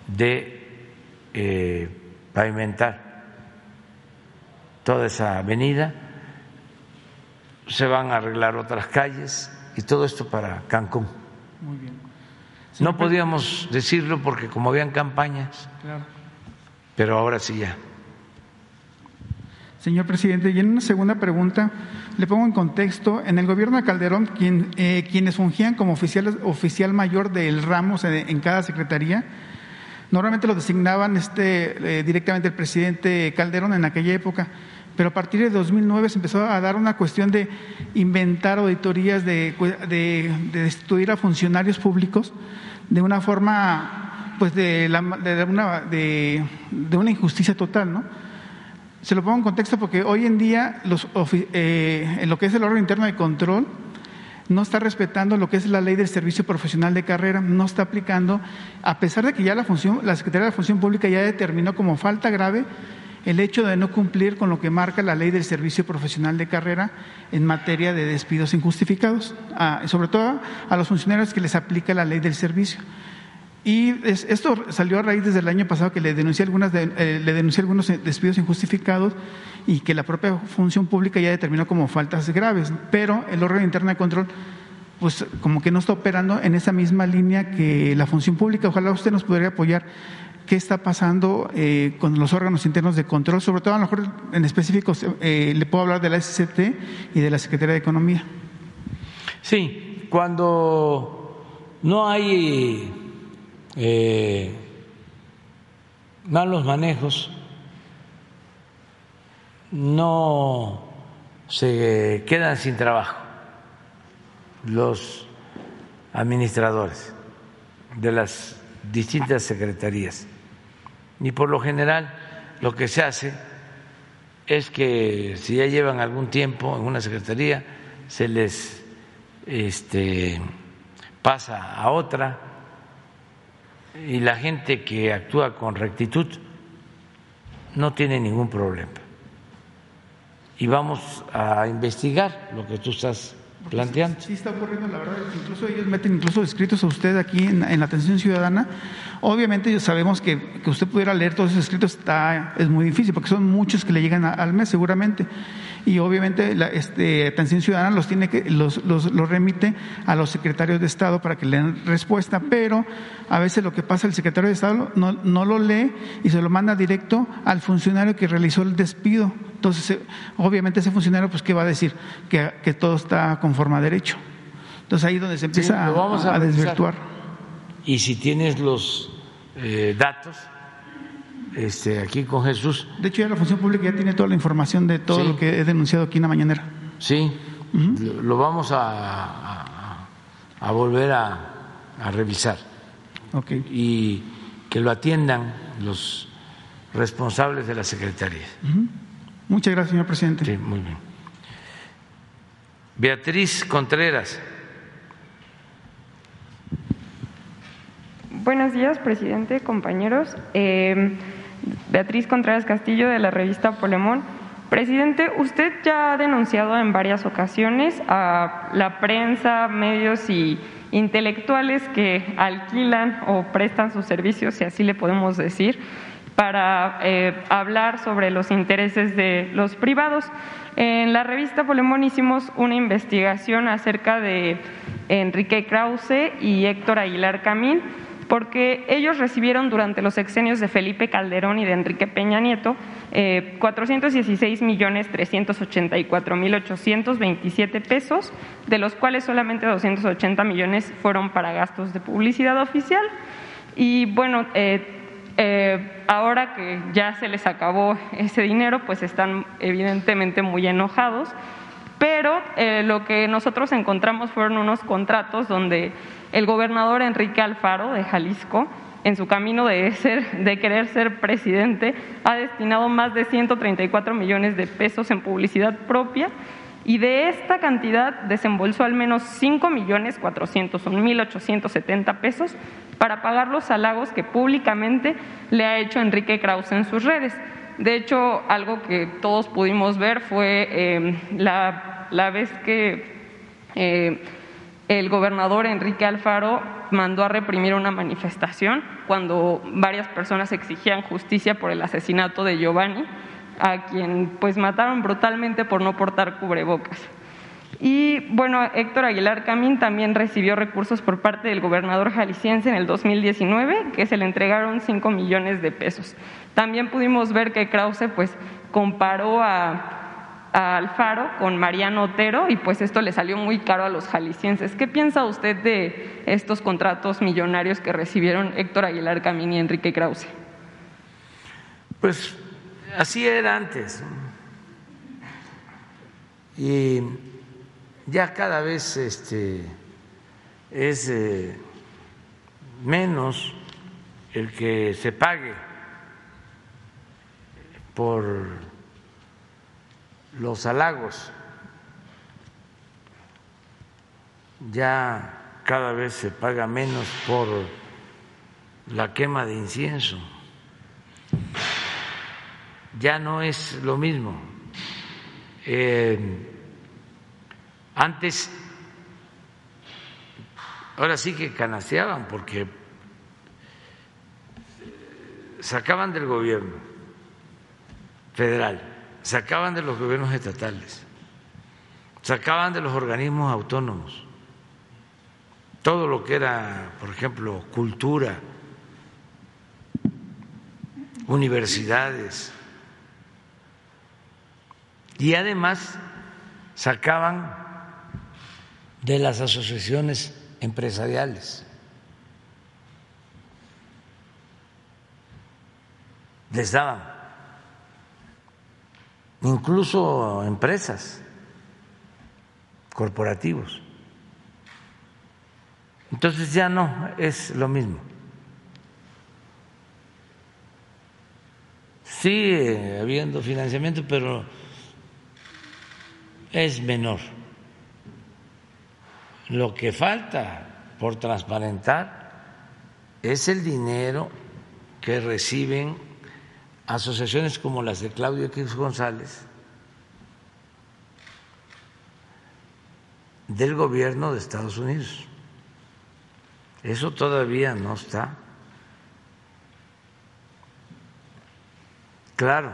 de eh, pavimentar toda esa avenida, se van a arreglar otras calles y todo esto para Cancún. Muy bien. no podíamos decirlo porque como habían campañas, pero ahora sí ya. Señor presidente, y en una segunda pregunta le pongo en contexto, en el gobierno de Calderón, quien, eh, quienes fungían como oficial, oficial mayor del ramo en cada secretaría, normalmente lo designaban este, eh, directamente el presidente Calderón en aquella época, pero a partir de 2009 se empezó a dar una cuestión de inventar auditorías, de, de, de destituir a funcionarios públicos de una forma, pues de, la, de, una, de, de una injusticia total, ¿no? Se lo pongo en contexto porque hoy en día los, eh, en lo que es el órgano interno de control no está respetando lo que es la ley del servicio profesional de carrera, no está aplicando, a pesar de que ya la función, la Secretaría de la Función Pública ya determinó como falta grave el hecho de no cumplir con lo que marca la ley del servicio profesional de carrera en materia de despidos injustificados, sobre todo a los funcionarios que les aplica la ley del servicio. Y esto salió a raíz desde el año pasado que le denuncié, algunas eh, le denuncié algunos despidos injustificados y que la propia función pública ya determinó como faltas graves, pero el órgano interno de control pues como que no está operando en esa misma línea que la función pública. Ojalá usted nos pudiera apoyar qué está pasando eh, con los órganos internos de control, sobre todo a lo mejor en específico eh, le puedo hablar de la SCT y de la Secretaría de Economía. Sí, cuando no hay eh, malos manejos, no se quedan sin trabajo los administradores de las distintas secretarías. Y por lo general lo que se hace es que si ya llevan algún tiempo en una secretaría, se les este, pasa a otra y la gente que actúa con rectitud no tiene ningún problema. Y vamos a investigar lo que tú estás planteando. Sí, está ocurriendo, la verdad. Incluso ellos meten incluso escritos a usted aquí en, la atención ciudadana. Obviamente sabemos que, que, usted pudiera leer todos esos escritos está, es muy difícil porque son muchos que le llegan al mes seguramente y obviamente la este, atención ciudadana los tiene que los, los, los, remite a los secretarios de Estado para que le den respuesta, pero a veces lo que pasa el secretario de Estado no, no lo lee y se lo manda directo al funcionario que realizó el despido. Entonces, eh, obviamente ese funcionario, pues, ¿qué va a decir? Que, que todo está conforme a derecho. Entonces ahí es donde se empieza a, desvirtuar. Y si tienes los eh, datos, este, aquí con Jesús. De hecho, ya la función pública ya tiene toda la información de todo lo que he denunciado aquí en la mañanera. Sí, lo vamos a, a, volver a, revisar. Okay. Y que lo atiendan los responsables de la Secretaría. Muchas gracias, señor presidente. Sí, muy bien. Beatriz Contreras. Buenos días, presidente, compañeros. Eh, Beatriz Contreras Castillo de la revista Polemón. Presidente, usted ya ha denunciado en varias ocasiones a la prensa, medios y intelectuales que alquilan o prestan sus servicios, si así le podemos decir, para eh, hablar sobre los intereses de los privados. En la revista Polemón hicimos una investigación acerca de Enrique Krause y Héctor Aguilar Camín porque ellos recibieron durante los sexenios de Felipe Calderón y de Enrique Peña Nieto eh, 416 millones 384 mil 827 pesos, de los cuales solamente 280 millones fueron para gastos de publicidad oficial. Y bueno, eh, eh, ahora que ya se les acabó ese dinero, pues están evidentemente muy enojados. Pero eh, lo que nosotros encontramos fueron unos contratos donde el gobernador Enrique Alfaro de Jalisco, en su camino de, ser, de querer ser presidente, ha destinado más de 134 millones de pesos en publicidad propia y de esta cantidad desembolsó al menos 5 millones 400 o 1.870 pesos para pagar los halagos que públicamente le ha hecho Enrique Krause en sus redes. De hecho, algo que todos pudimos ver fue eh, la, la, vez que eh, el gobernador Enrique Alfaro mandó a reprimir una manifestación cuando varias personas exigían justicia por el asesinato de Giovanni, a quien pues mataron brutalmente por no portar cubrebocas. Y bueno, Héctor Aguilar Camín también recibió recursos por parte del gobernador jalisciense en el 2019, que se le entregaron 5 millones de pesos. También pudimos ver que Krause pues comparó a Alfaro con Mariano Otero y pues esto le salió muy caro a los jaliscienses. ¿Qué piensa usted de estos contratos millonarios que recibieron Héctor Aguilar Camín y Enrique Krause? Pues así era antes. Y ya cada vez este, es eh, menos el que se pague por los halagos. Ya cada vez se paga menos por la quema de incienso. Ya no es lo mismo. Eh, antes, ahora sí que canaseaban porque sacaban del gobierno federal sacaban de los gobiernos estatales, sacaban de los organismos autónomos, todo lo que era, por ejemplo, cultura, universidades, y además sacaban de las asociaciones empresariales. Les daban incluso empresas, corporativos. Entonces ya no es lo mismo. Sigue habiendo financiamiento, pero es menor. Lo que falta por transparentar es el dinero que reciben asociaciones como las de Claudio X González del gobierno de Estados Unidos. Eso todavía no está claro.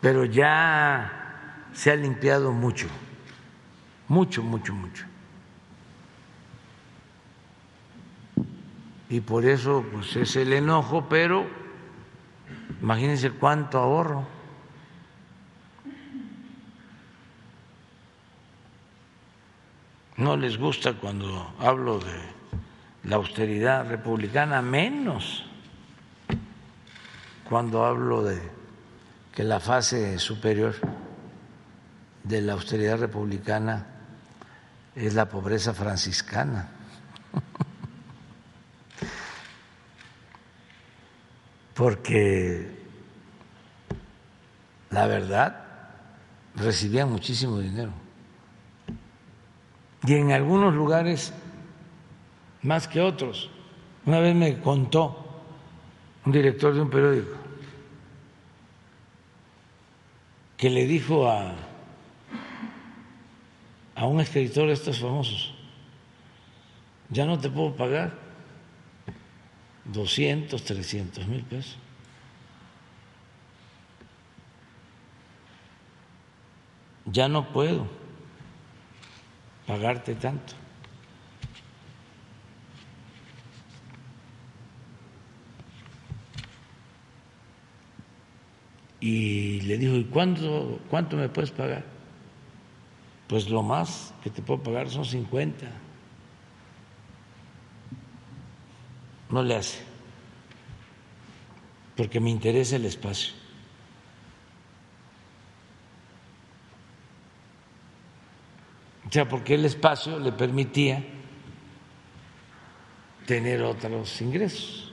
Pero ya se ha limpiado mucho, mucho, mucho, mucho. y por eso pues es el enojo, pero imagínense cuánto ahorro. No les gusta cuando hablo de la austeridad republicana, menos cuando hablo de que la fase superior de la austeridad republicana es la pobreza franciscana. porque la verdad recibían muchísimo dinero. Y en algunos lugares más que otros. Una vez me contó un director de un periódico que le dijo a, a un escritor de estos famosos, ya no te puedo pagar 200, 300 mil pesos. Ya no puedo pagarte tanto. Y le dijo, ¿y cuánto, cuánto me puedes pagar? Pues lo más que te puedo pagar son 50. No le hace, porque me interesa el espacio. O sea, porque el espacio le permitía tener otros ingresos.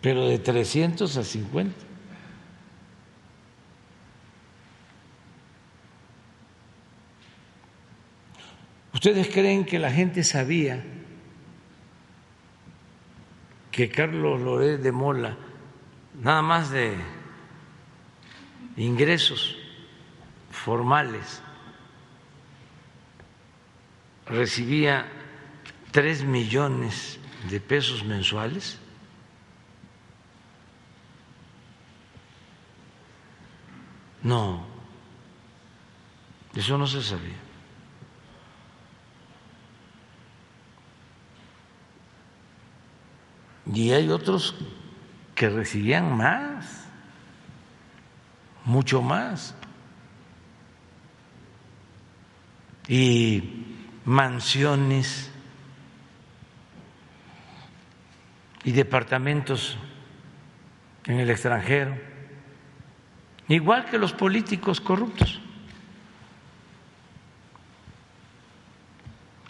pero de 300 a 50. ¿Ustedes creen que la gente sabía que Carlos Loret de Mola, nada más de ingresos formales, recibía tres millones de pesos mensuales? No, eso no se sabía. Y hay otros que recibían más, mucho más. Y mansiones y departamentos en el extranjero igual que los políticos corruptos.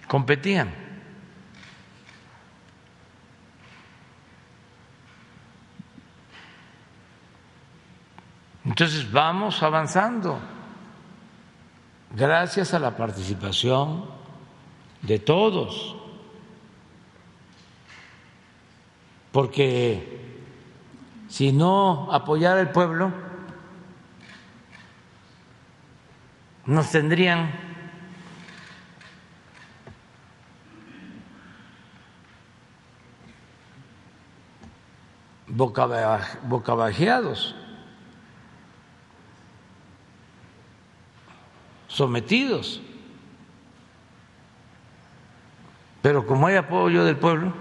Competían. Entonces vamos avanzando. Gracias a la participación de todos, porque si no apoyara el pueblo, nos tendrían. Bocabajeados, sometidos. Pero como hay apoyo del pueblo,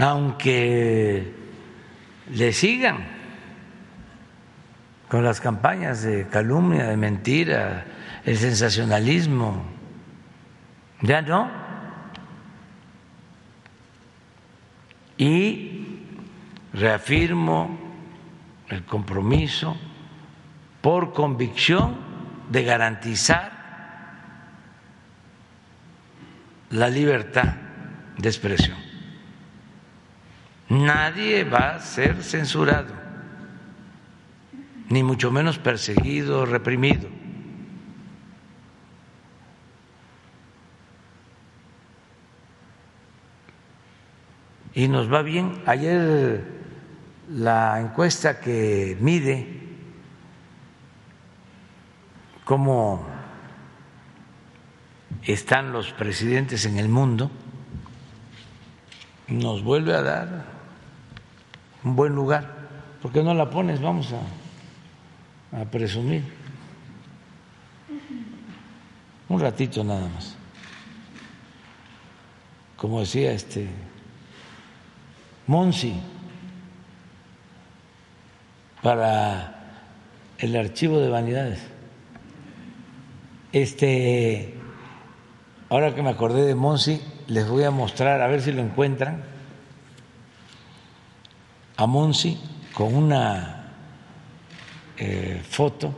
aunque le sigan con las campañas de calumnia, de mentira, el sensacionalismo. Ya no. Y reafirmo el compromiso por convicción de garantizar la libertad de expresión. Nadie va a ser censurado ni mucho menos perseguido, reprimido. Y nos va bien. Ayer la encuesta que mide cómo están los presidentes en el mundo, nos vuelve a dar un buen lugar. ¿Por qué no la pones? Vamos a a presumir. Un ratito nada más. Como decía este Monsi, para el archivo de vanidades. Este, ahora que me acordé de Monsi, les voy a mostrar, a ver si lo encuentran, a Monsi con una eh, foto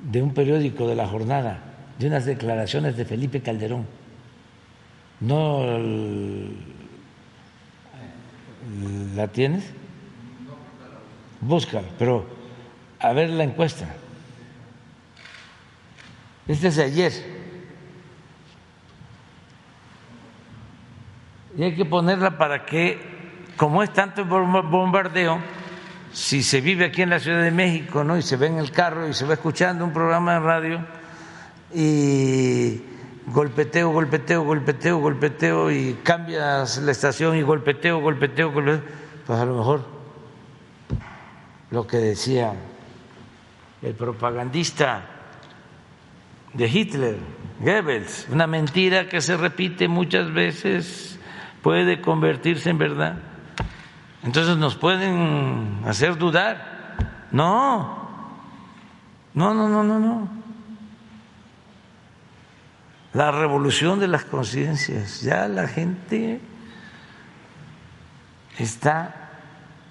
de un periódico de la jornada, de unas declaraciones de Felipe Calderón. ¿No la tienes? Búscala, pero a ver la encuesta. Este es de ayer. Y hay que ponerla para que, como es tanto bombardeo, si se vive aquí en la Ciudad de México, ¿no? Y se ve en el carro y se va escuchando un programa de radio y golpeteo, golpeteo, golpeteo, golpeteo y cambias la estación y golpeteo, golpeteo, golpeteo, pues a lo mejor lo que decía el propagandista de Hitler, Goebbels, una mentira que se repite muchas veces puede convertirse en verdad. Entonces nos pueden hacer dudar. No, no, no, no, no, no. La revolución de las conciencias, ya la gente está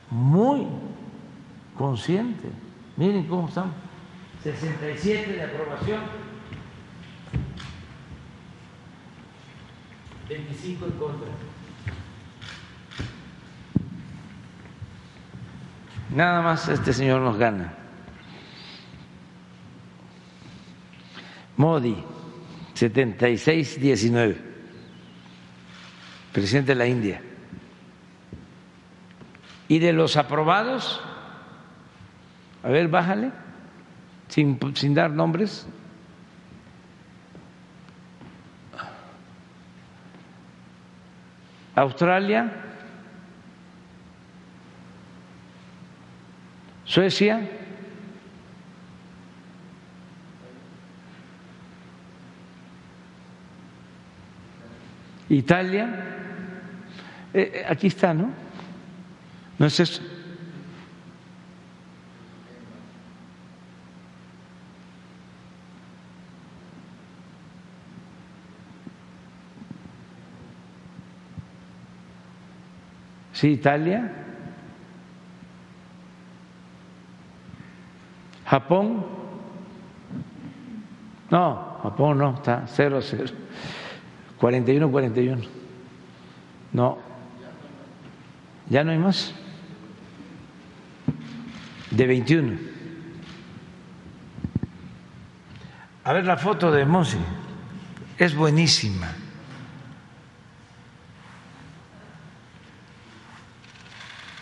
muy consciente. Miren cómo están. 67 de aprobación. 25 en contra. Nada más este señor nos gana. Modi, 76-19, presidente de la India. Y de los aprobados, a ver, bájale, sin, sin dar nombres. Australia, Suecia, Italia, eh, eh, aquí está, ¿no? ¿No es eso? Sí, Italia. Japón. No, Japón no, está 0, 0. 41, 41. No. ¿Ya no hay más? De 21. A ver la foto de Monsi. Es buenísima.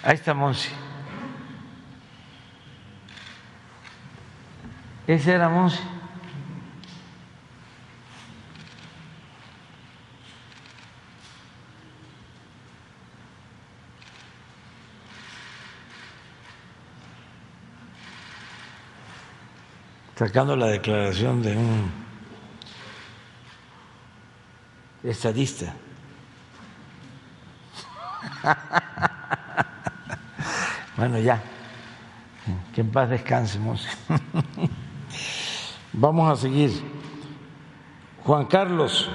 Ahí está Monsi. Ese era Monsi. Sacando la declaración de un estadista. Bueno, ya. Que en paz descansemos. Vamos a seguir. Juan Carlos.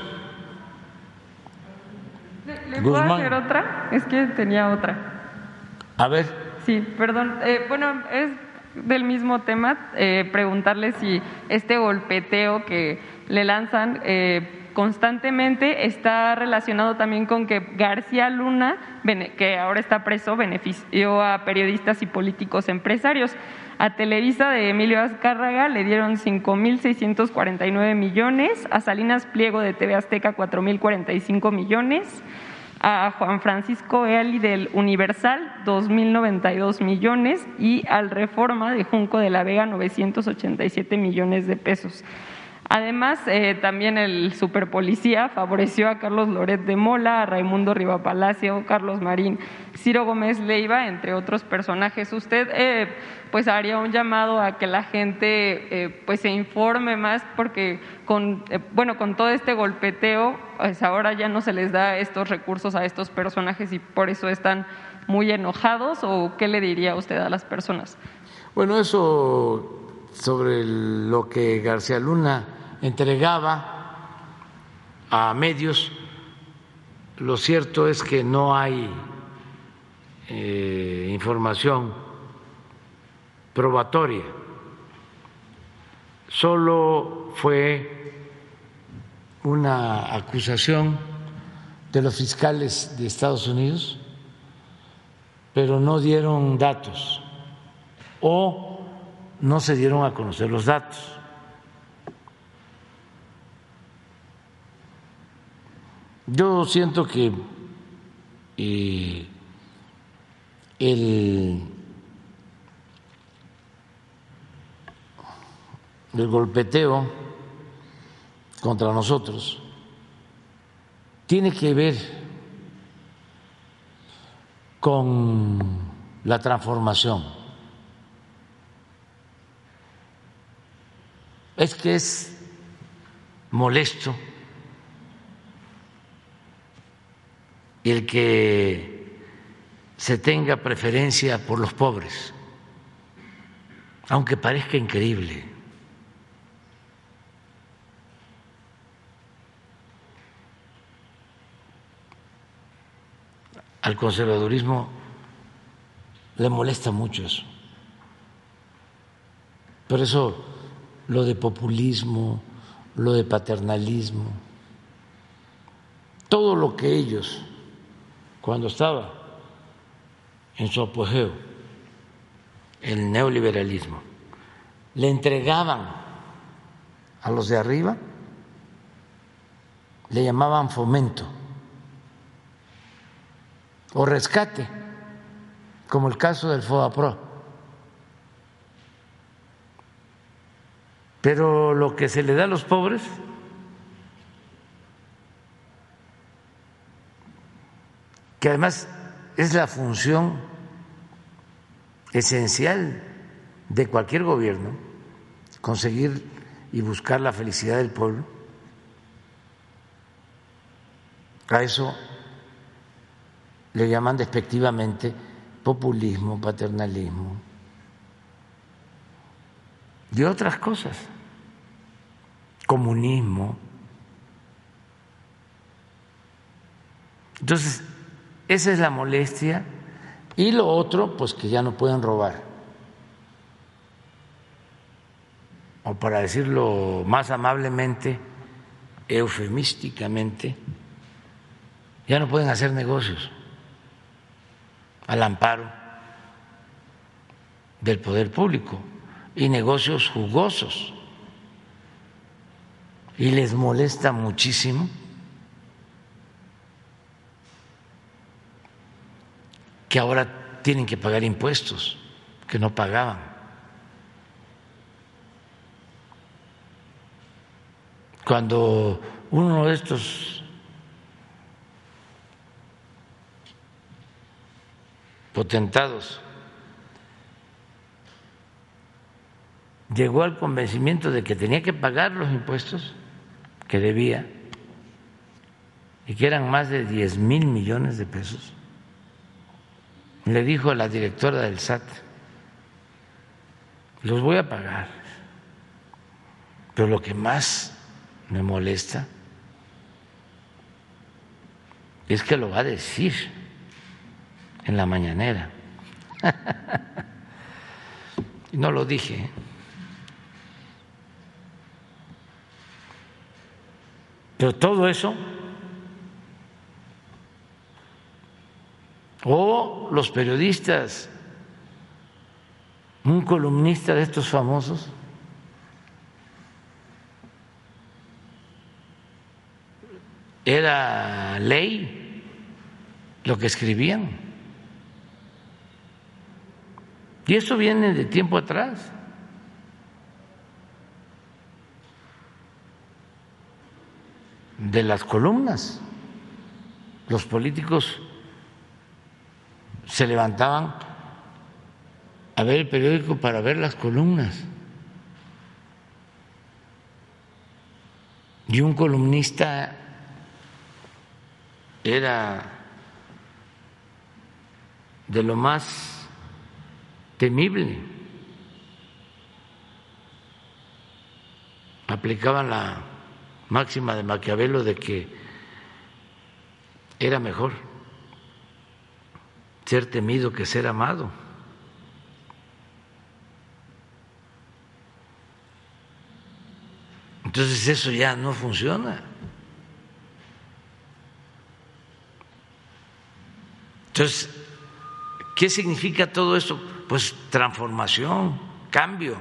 ¿Le, puedo hacer otra? Es que tenía otra. A ver. Sí, perdón. Eh, bueno, es del mismo tema. Eh, preguntarle si este golpeteo que le lanzan. Eh, constantemente está relacionado también con que García Luna, que ahora está preso, benefició a periodistas y políticos empresarios. A Televisa de Emilio Azcárraga le dieron 5.649 millones, a Salinas Pliego de TV Azteca 4.045 millones, a Juan Francisco Eali del Universal 2.092 millones y al Reforma de Junco de la Vega 987 millones de pesos. Además, eh, también el superpolicía favoreció a Carlos Loret de Mola, a Raimundo Rivapalacio, Carlos Marín, Ciro Gómez Leiva, entre otros personajes. Usted eh, pues haría un llamado a que la gente eh, pues se informe más porque con bueno con todo este golpeteo pues ahora ya no se les da estos recursos a estos personajes y por eso están muy enojados o qué le diría usted a las personas. Bueno, eso sobre lo que García Luna entregaba a medios. Lo cierto es que no hay eh, información probatoria, solo fue una acusación de los fiscales de Estados Unidos, pero no dieron datos o no se dieron a conocer los datos. Yo siento que eh, el, el golpeteo contra nosotros tiene que ver con la transformación. Es que es molesto el que se tenga preferencia por los pobres, aunque parezca increíble. Al conservadurismo le molesta mucho eso. Por eso lo de populismo, lo de paternalismo, todo lo que ellos cuando estaba en su apogeo el neoliberalismo, le entregaban a los de arriba, le llamaban fomento o rescate, como el caso del FOAPRO. Pero lo que se le da a los pobres que además es la función esencial de cualquier gobierno, conseguir y buscar la felicidad del pueblo. A eso le llaman despectivamente populismo, paternalismo y otras cosas, comunismo. Entonces, esa es la molestia. Y lo otro, pues que ya no pueden robar. O para decirlo más amablemente, eufemísticamente, ya no pueden hacer negocios al amparo del poder público y negocios jugosos. Y les molesta muchísimo que ahora tienen que pagar impuestos que no pagaban. Cuando uno de estos potentados llegó al convencimiento de que tenía que pagar los impuestos que debía y que eran más de 10 mil millones de pesos, le dijo a la directora del SAT, los voy a pagar, pero lo que más me molesta es que lo va a decir en la mañanera. no lo dije. Pero todo eso o los periodistas, un columnista de estos famosos, era ley lo que escribían. Y eso viene de tiempo atrás. de las columnas. Los políticos se levantaban a ver el periódico para ver las columnas. Y un columnista era de lo más temible. Aplicaban la máxima de Maquiavelo de que era mejor ser temido que ser amado. Entonces eso ya no funciona. Entonces, ¿qué significa todo esto? Pues transformación, cambio.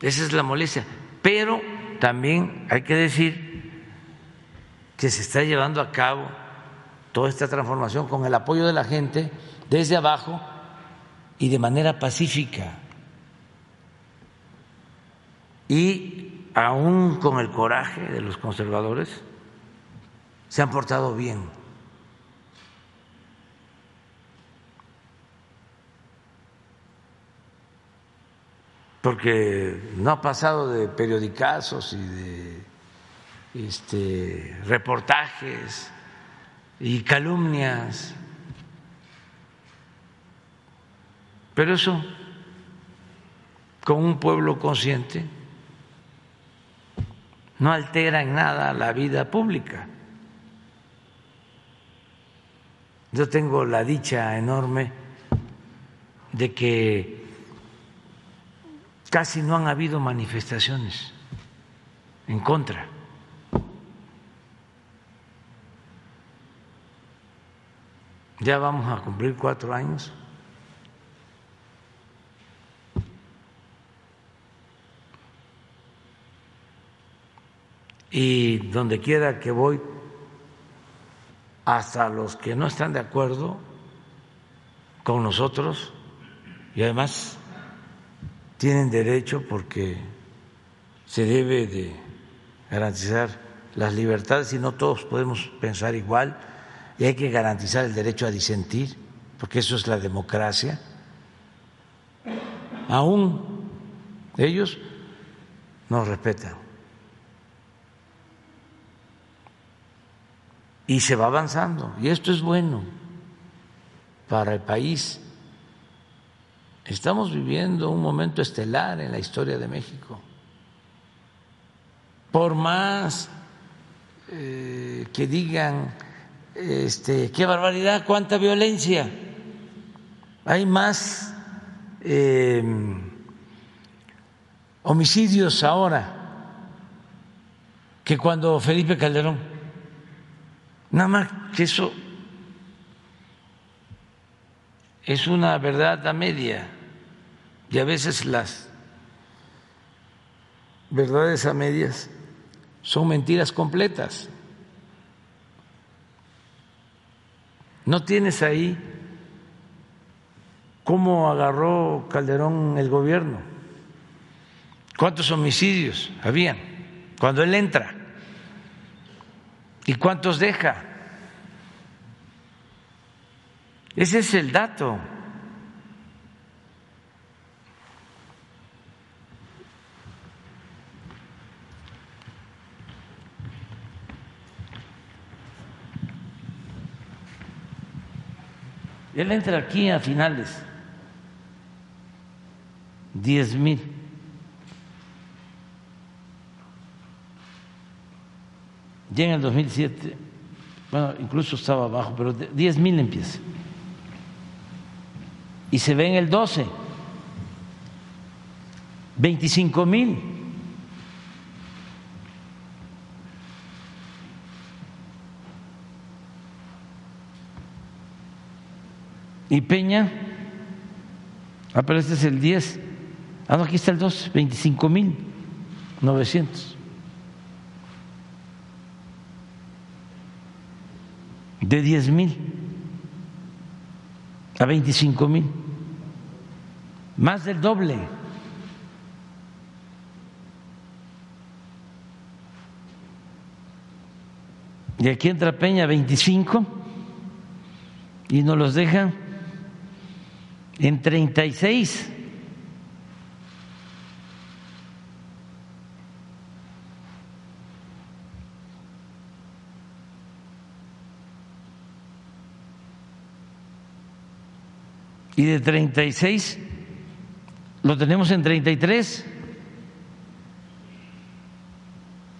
Esa es la molestia. Pero también hay que decir que se está llevando a cabo toda esta transformación con el apoyo de la gente desde abajo y de manera pacífica. Y aún con el coraje de los conservadores, se han portado bien. Porque no ha pasado de periodicazos y de este, reportajes y calumnias. Pero eso, con un pueblo consciente, no altera en nada la vida pública. Yo tengo la dicha enorme de que casi no han habido manifestaciones en contra. Ya vamos a cumplir cuatro años. Y donde quiera que voy, hasta los que no están de acuerdo con nosotros, y además tienen derecho porque se debe de garantizar las libertades y no todos podemos pensar igual y hay que garantizar el derecho a disentir, porque eso es la democracia. Aún ellos nos respetan. Y se va avanzando, y esto es bueno para el país. Estamos viviendo un momento estelar en la historia de México. Por más eh, que digan este, qué barbaridad, cuánta violencia. Hay más em, homicidios ahora que cuando Felipe Calderón. Nada más que eso es una verdad a media y a veces las verdades a medias son mentiras completas. ¿No tienes ahí cómo agarró Calderón el gobierno? ¿Cuántos homicidios habían cuando él entra? ¿Y cuántos deja? Ese es el dato. Él entra aquí a finales, diez mil. Ya en el 2007, bueno, incluso estaba abajo, pero diez mil empieza. Y se ve en el 12, 25 mil. Y Peña, ah, pero este es el 10. Ah, no, aquí está el 2, 25 mil 900. De 10 mil a 25 mil. Más del doble. Y aquí entra Peña 25 y nos los dejan en 36. Y de 36 lo tenemos en 33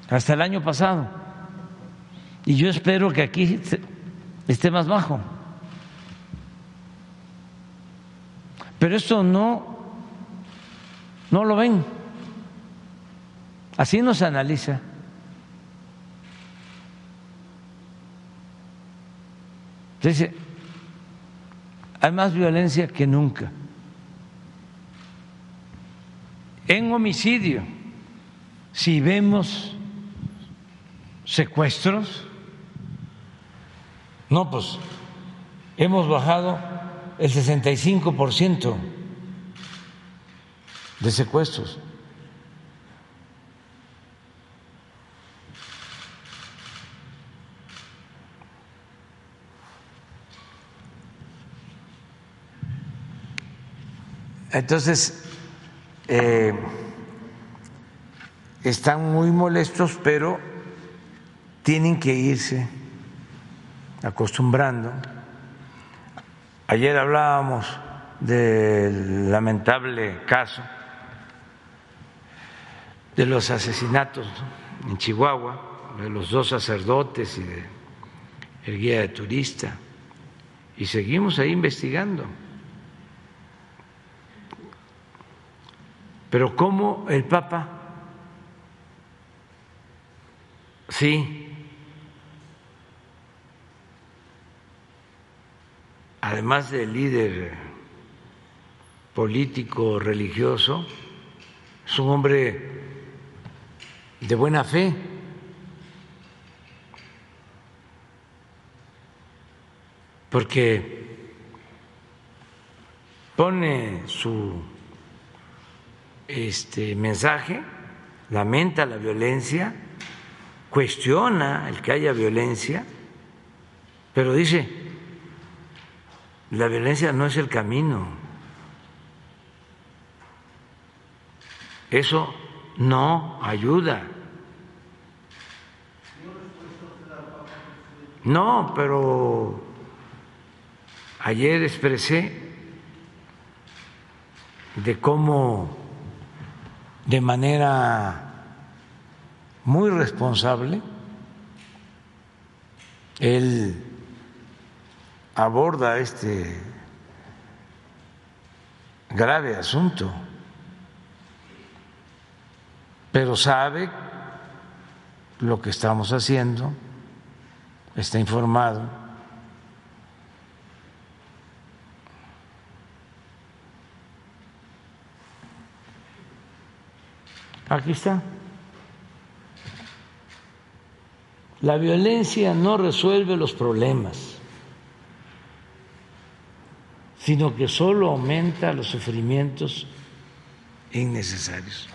hasta el año pasado. Y yo espero que aquí esté más bajo. Pero esto no, no lo ven. Así no se analiza. Dice, hay más violencia que nunca. En homicidio, si vemos secuestros, No, pues hemos bajado el 65% de secuestros. Entonces, eh, están muy molestos, pero tienen que irse acostumbrando. Ayer hablábamos del lamentable caso de los asesinatos en Chihuahua, de los dos sacerdotes y de el guía de turista, y seguimos ahí investigando. Pero ¿cómo el Papa? Sí. Además de líder político religioso, es un hombre de buena fe. Porque pone su este mensaje, lamenta la violencia, cuestiona el que haya violencia, pero dice, la violencia no es el camino. Eso no ayuda. No, pero ayer expresé de cómo de manera muy responsable. Él aborda este grave asunto, pero sabe lo que estamos haciendo, está informado Aquí está. La violencia no resuelve los problemas, sino que solo aumenta los sufrimientos innecesarios.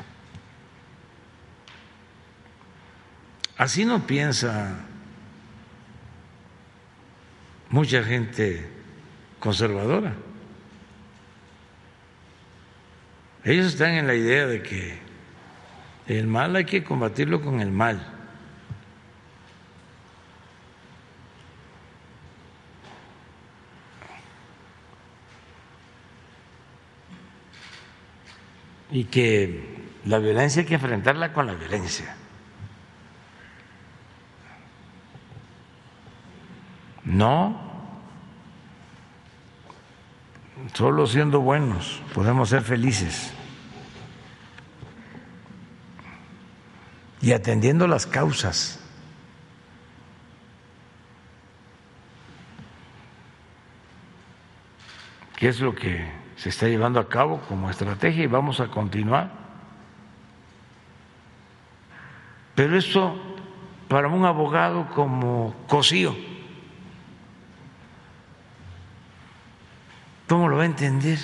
Así no piensa mucha gente conservadora. Ellos están en la idea de que el mal hay que combatirlo con el mal. Y que la violencia hay que enfrentarla con la violencia. No, solo siendo buenos podemos ser felices. y atendiendo las causas. ¿Qué es lo que se está llevando a cabo como estrategia y vamos a continuar? Pero esto para un abogado como Cosío, ¿cómo lo va a entender?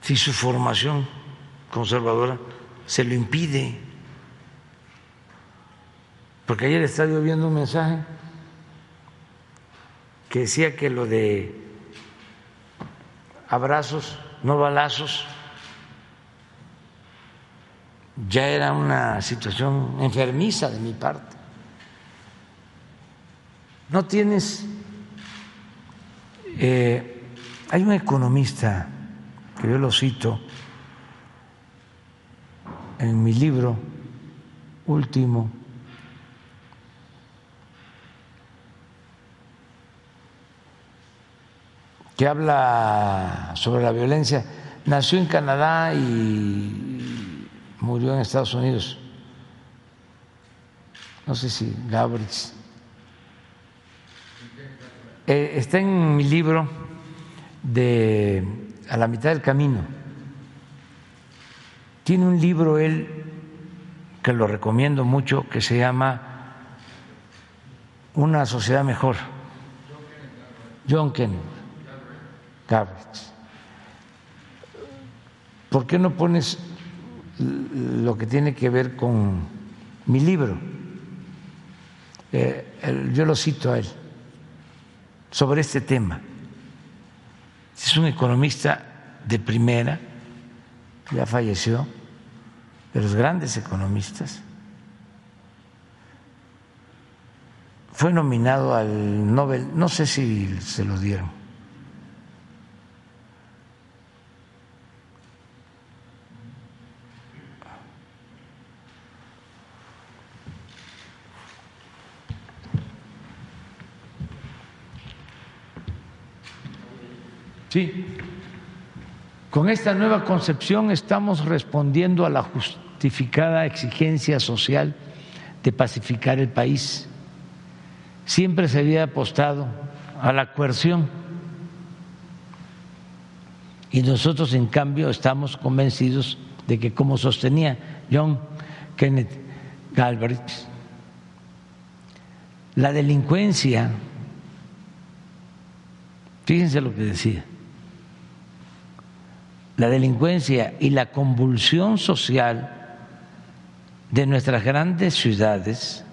Si su formación conservadora se lo impide. Porque ayer estaba viendo un mensaje que decía que lo de abrazos, no balazos, ya era una situación enfermiza de mi parte. No tienes... Eh, hay un economista que yo lo cito, en mi libro último, que habla sobre la violencia, nació en Canadá y murió en Estados Unidos. No sé si Gabriel. Eh, está en mi libro de A la mitad del camino tiene un libro él que lo recomiendo mucho que se llama una sociedad mejor. John Kennedy Galbraith. ¿Por qué no pones lo que tiene que ver con mi libro? Eh, yo lo cito a él sobre este tema. Es un economista de primera, ya falleció, de los grandes economistas. Fue nominado al Nobel, no sé si se lo dieron. Sí. Con esta nueva concepción estamos respondiendo a la justificada exigencia social de pacificar el país. Siempre se había apostado a la coerción y nosotros en cambio estamos convencidos de que como sostenía John Kenneth Galbraith, la delincuencia, fíjense lo que decía, la delincuencia y la convulsión social de nuestras grandes ciudades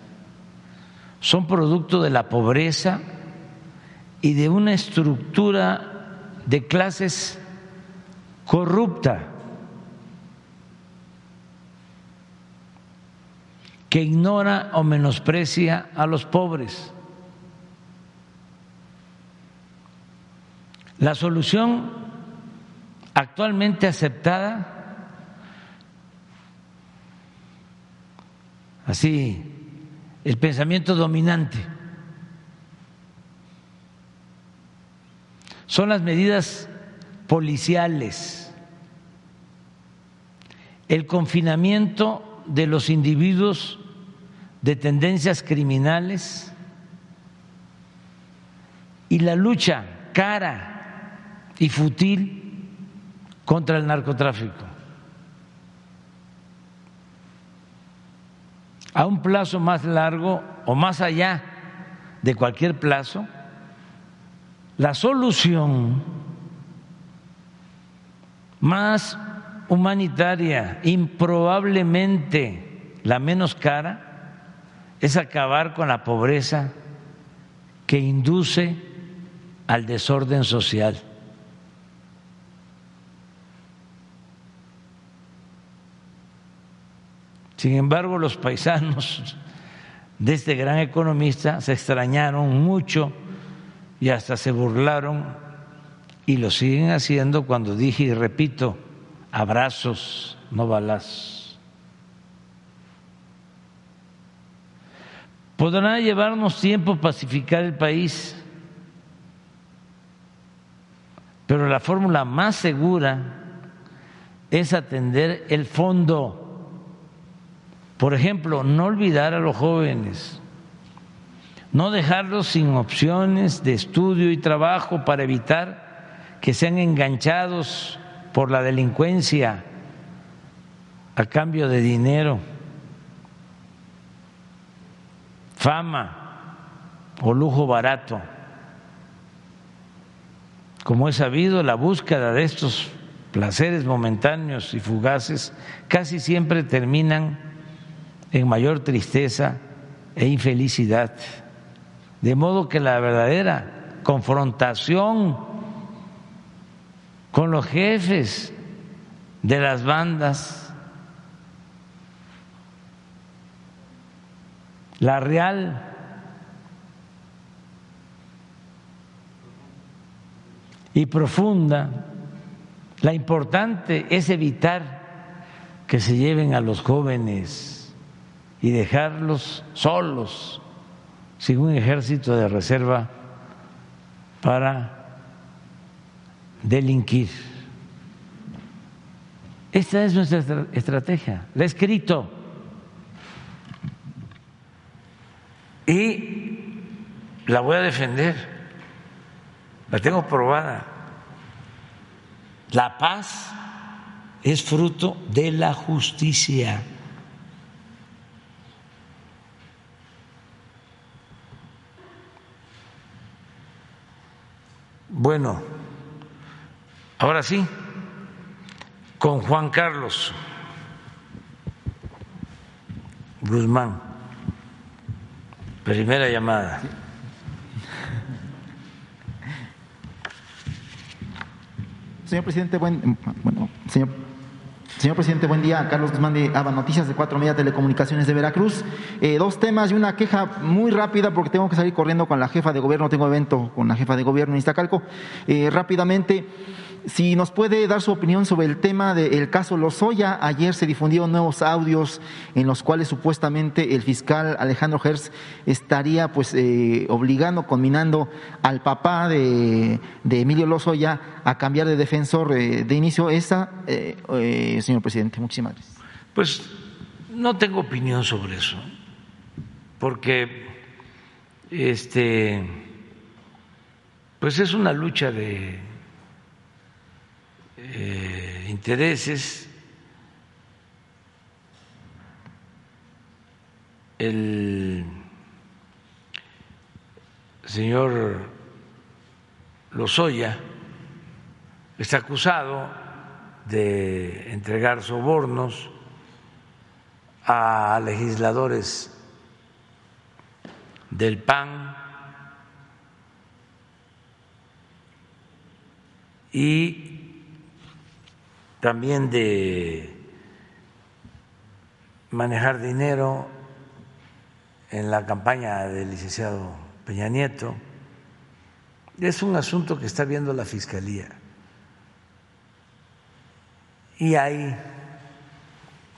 son producto de la pobreza y de una estructura de clases corrupta que ignora o menosprecia a los pobres. La solución actualmente aceptada, así, el pensamiento dominante. Son las medidas policiales, el confinamiento de los individuos de tendencias criminales y la lucha cara y futil contra el narcotráfico. A un plazo más largo o más allá de cualquier plazo, la solución más humanitaria, improbablemente la menos cara, es acabar con la pobreza que induce al desorden social. Sin embargo, los paisanos de este gran economista se extrañaron mucho y hasta se burlaron y lo siguen haciendo cuando dije y repito, abrazos, no balazos. Podrá llevarnos tiempo pacificar el país, pero la fórmula más segura es atender el fondo por ejemplo, no olvidar a los jóvenes, no dejarlos sin opciones de estudio y trabajo para evitar que sean enganchados por la delincuencia a cambio de dinero, fama o lujo barato. Como es sabido, la búsqueda de estos placeres momentáneos y fugaces casi siempre terminan en mayor tristeza e infelicidad. De modo que la verdadera confrontación con los jefes de las bandas, la real y profunda, la importante es evitar que se lleven a los jóvenes y dejarlos solos, sin un ejército de reserva para delinquir. Esta es nuestra estrategia, la he escrito. Y la voy a defender, la tengo probada. La paz es fruto de la justicia. Bueno, ahora sí, con Juan Carlos Guzmán. Primera llamada. Señor presidente, buen, bueno, señor, señor presidente, buen día. Carlos Guzmán de Aba Noticias de Cuatro Media Telecomunicaciones de Veracruz. Eh, dos temas y una queja muy rápida porque tengo que salir corriendo con la jefa de gobierno. Tengo evento con la jefa de gobierno en Iztacalco. Eh, rápidamente. Si nos puede dar su opinión sobre el tema del caso Lozoya, ayer se difundieron nuevos audios en los cuales supuestamente el fiscal Alejandro Hertz estaría pues eh, obligando, conminando al papá de, Emilio Lozoya a cambiar de defensor eh, de inicio. Esa, eh, señor presidente, muchísimas gracias. Pues no tengo opinión sobre eso, porque este, pues es una lucha de eh, intereses, el señor Lozoya está acusado de entregar sobornos a legisladores del PAN y también de manejar dinero en la campaña del licenciado Peña Nieto. Es un asunto que está viendo la Fiscalía. Y hay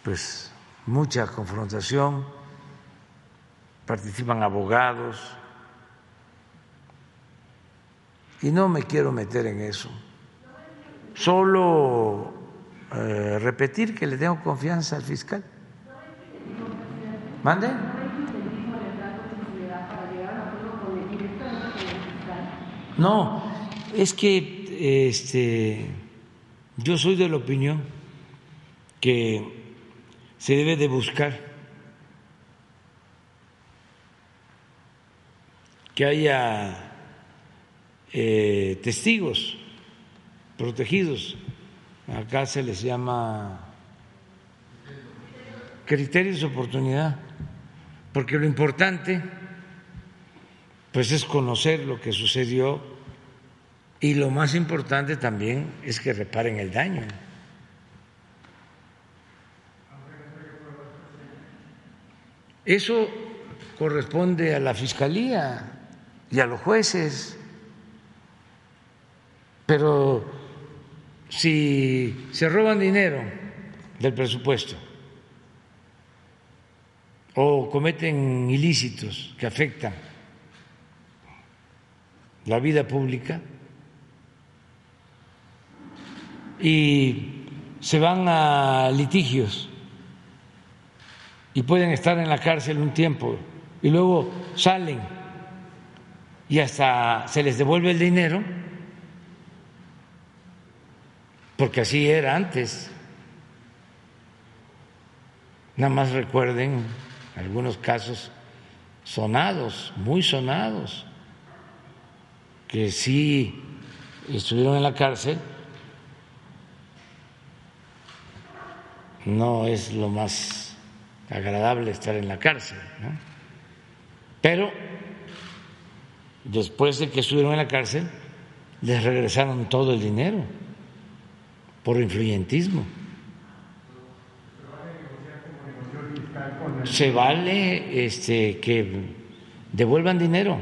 pues mucha confrontación, participan abogados, y no me quiero meter en eso. Solo eh, repetir que le tengo confianza al fiscal. ¿Mande? No, es que este, yo soy de la opinión que se debe de buscar que haya eh, testigos protegidos acá se les llama criterios de oportunidad, porque lo importante pues es conocer lo que sucedió y lo más importante también es que reparen el daño. Eso corresponde a la Fiscalía y a los jueces, pero si se roban dinero del presupuesto o cometen ilícitos que afectan la vida pública y se van a litigios y pueden estar en la cárcel un tiempo y luego salen y hasta se les devuelve el dinero, porque así era antes. Nada más recuerden algunos casos sonados, muy sonados, que sí estuvieron en la cárcel. No es lo más agradable estar en la cárcel, ¿no? pero después de que estuvieron en la cárcel, les regresaron todo el dinero por influyentismo. Se vale este, que devuelvan dinero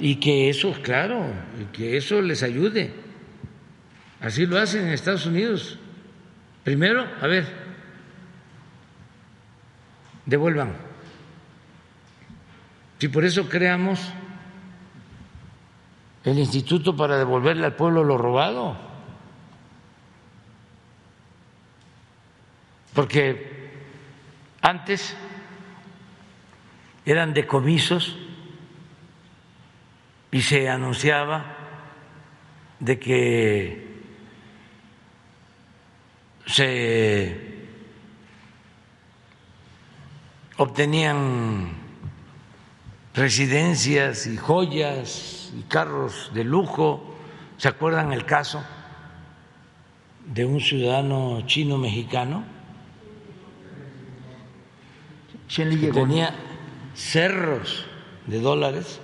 y que eso, claro, que eso les ayude. Así lo hacen en Estados Unidos. Primero, a ver, devuelvan. Si por eso creamos el instituto para devolverle al pueblo lo robado. Porque antes eran decomisos y se anunciaba de que se obtenían residencias y joyas y carros de lujo. ¿Se acuerdan el caso de un ciudadano chino mexicano que tenía cerros de dólares?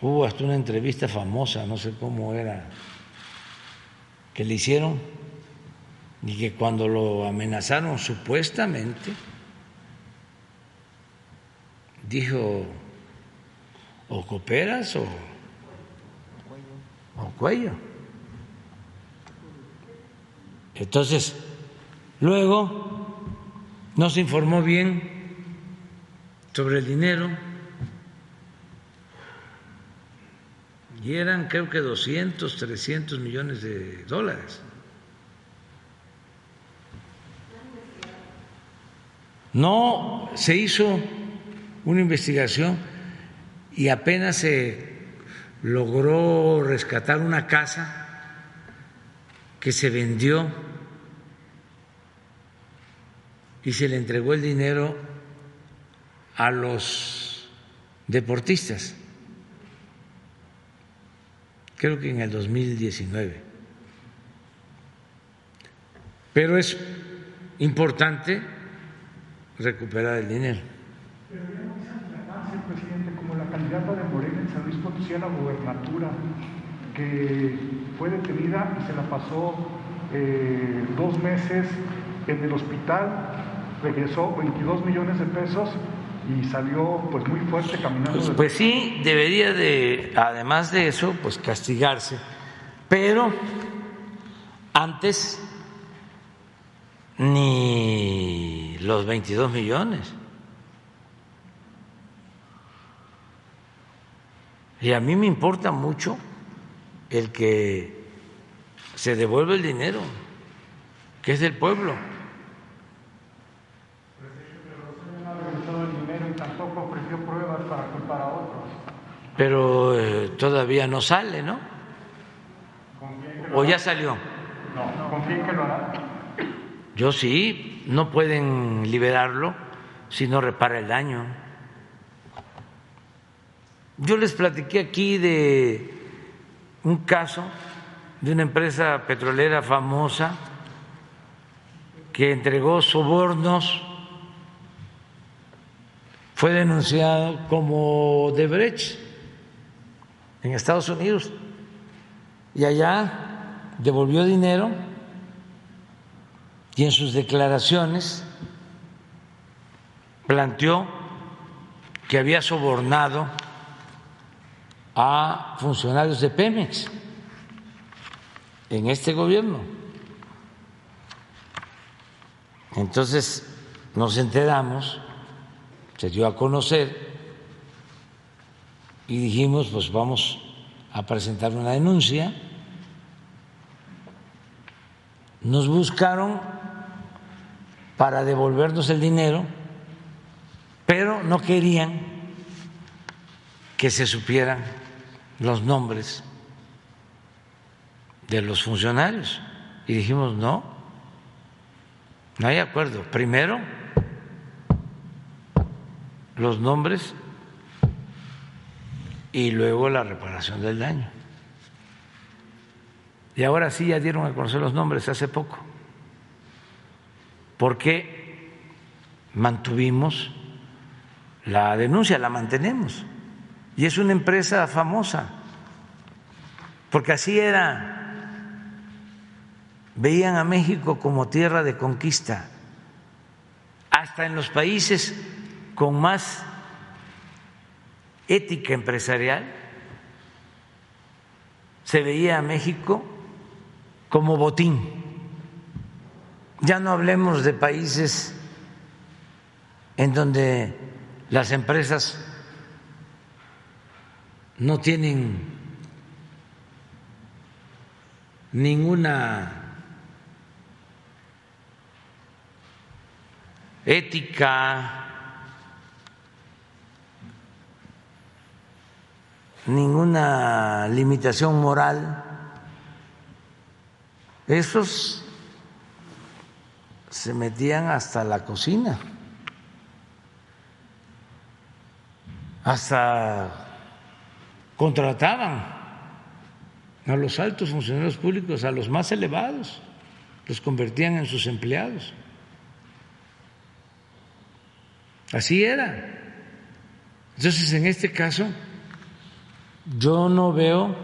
Hubo hasta una entrevista famosa, no sé cómo era, que le hicieron y que cuando lo amenazaron supuestamente, dijo, o cooperas o, o cuello. Entonces, luego no se informó bien sobre el dinero y eran creo que 200, 300 millones de dólares. No se hizo una investigación y apenas se logró rescatar una casa que se vendió y se le entregó el dinero a los deportistas creo que en el 2019. Pero es importante recuperar el dinero. Pero ya no presidente, como la candidata de Morena en San Luis Potosí a la gubernatura, que fue detenida y se la pasó eh, dos meses en el hospital, regresó 22 millones de pesos y salió pues muy fuerte caminando. Pues, pues, sí, debería de, además de eso, pues castigarse, pero antes ni los 22 millones. Y a mí me importa mucho el que se devuelva el dinero, que es del pueblo. Pero eh, todavía no sale, ¿no? ¿O ya salió? No, confíen que lo hará. Yo sí, no pueden liberarlo si no repara el daño. Yo les platiqué aquí de un caso de una empresa petrolera famosa que entregó sobornos, fue denunciado como Debrecht en Estados Unidos y allá devolvió dinero y en sus declaraciones planteó que había sobornado a funcionarios de Pemex en este gobierno. Entonces nos enteramos, se dio a conocer y dijimos, pues vamos a presentar una denuncia. Nos buscaron para devolvernos el dinero, pero no querían que se supieran los nombres de los funcionarios. Y dijimos, no, no hay acuerdo. Primero, los nombres y luego la reparación del daño. Y ahora sí ya dieron a conocer los nombres hace poco, porque mantuvimos la denuncia, la mantenemos. Y es una empresa famosa, porque así era, veían a México como tierra de conquista, hasta en los países con más ética empresarial, se veía a México como botín. Ya no hablemos de países en donde las empresas no tienen ninguna ética ninguna limitación moral. Esos se metían hasta la cocina, hasta contrataban a los altos funcionarios públicos, a los más elevados, los convertían en sus empleados. Así era. Entonces, en este caso, yo no veo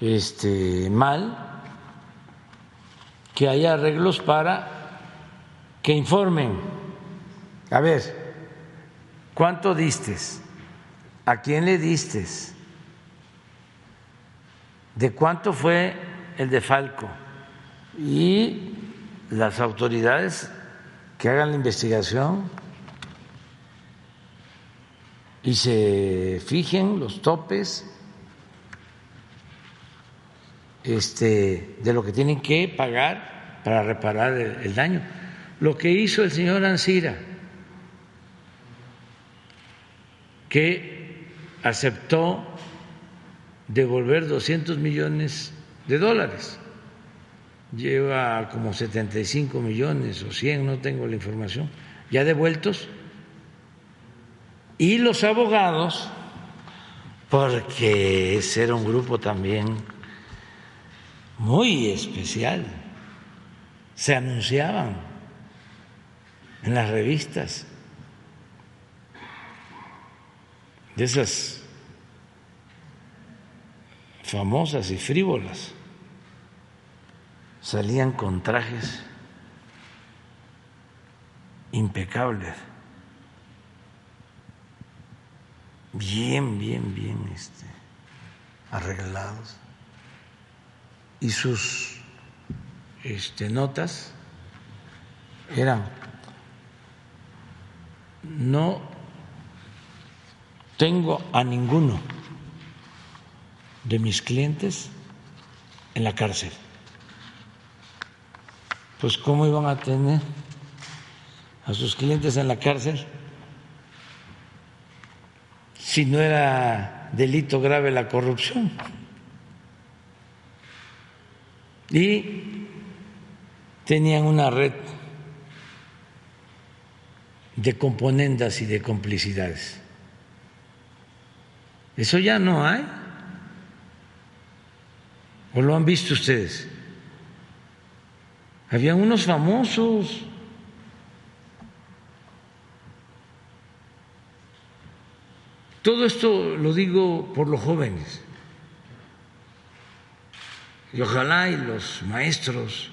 este mal que haya arreglos para que informen. A ver, ¿cuánto distes? ¿A quién le distes? ¿De cuánto fue el de Falco? Y las autoridades que hagan la investigación y se fijen los topes este, de lo que tienen que pagar para reparar el, daño. Lo que hizo el señor Ansira, que aceptó devolver 200 millones de dólares. Lleva como 75 millones o 100, no tengo la información, ya devueltos y los abogados, porque ese era un grupo también muy especial, se anunciaban en las revistas. De esas famosas y frívolas, salían con trajes impecables. Bien, bien, bien este, arreglados. Y sus este, notas eran, no tengo a ninguno de mis clientes en la cárcel. Pues ¿cómo iban a tener a sus clientes en la cárcel si no era delito grave la corrupción. Y tenían una red de componendas y de complicidades. Eso ya no hay. ¿O lo han visto ustedes? Habían unos famosos Todo esto lo digo por los jóvenes. Y ojalá y los maestros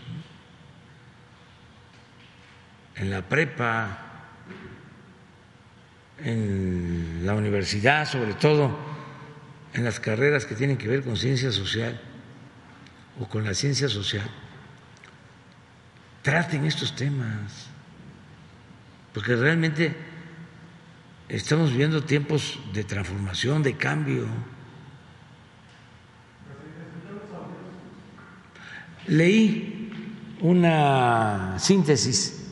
en la prepa, en la universidad, sobre todo en las carreras que tienen que ver con ciencia social o con la ciencia social, traten estos temas, porque realmente Estamos viviendo tiempos de transformación, de cambio. Leí una síntesis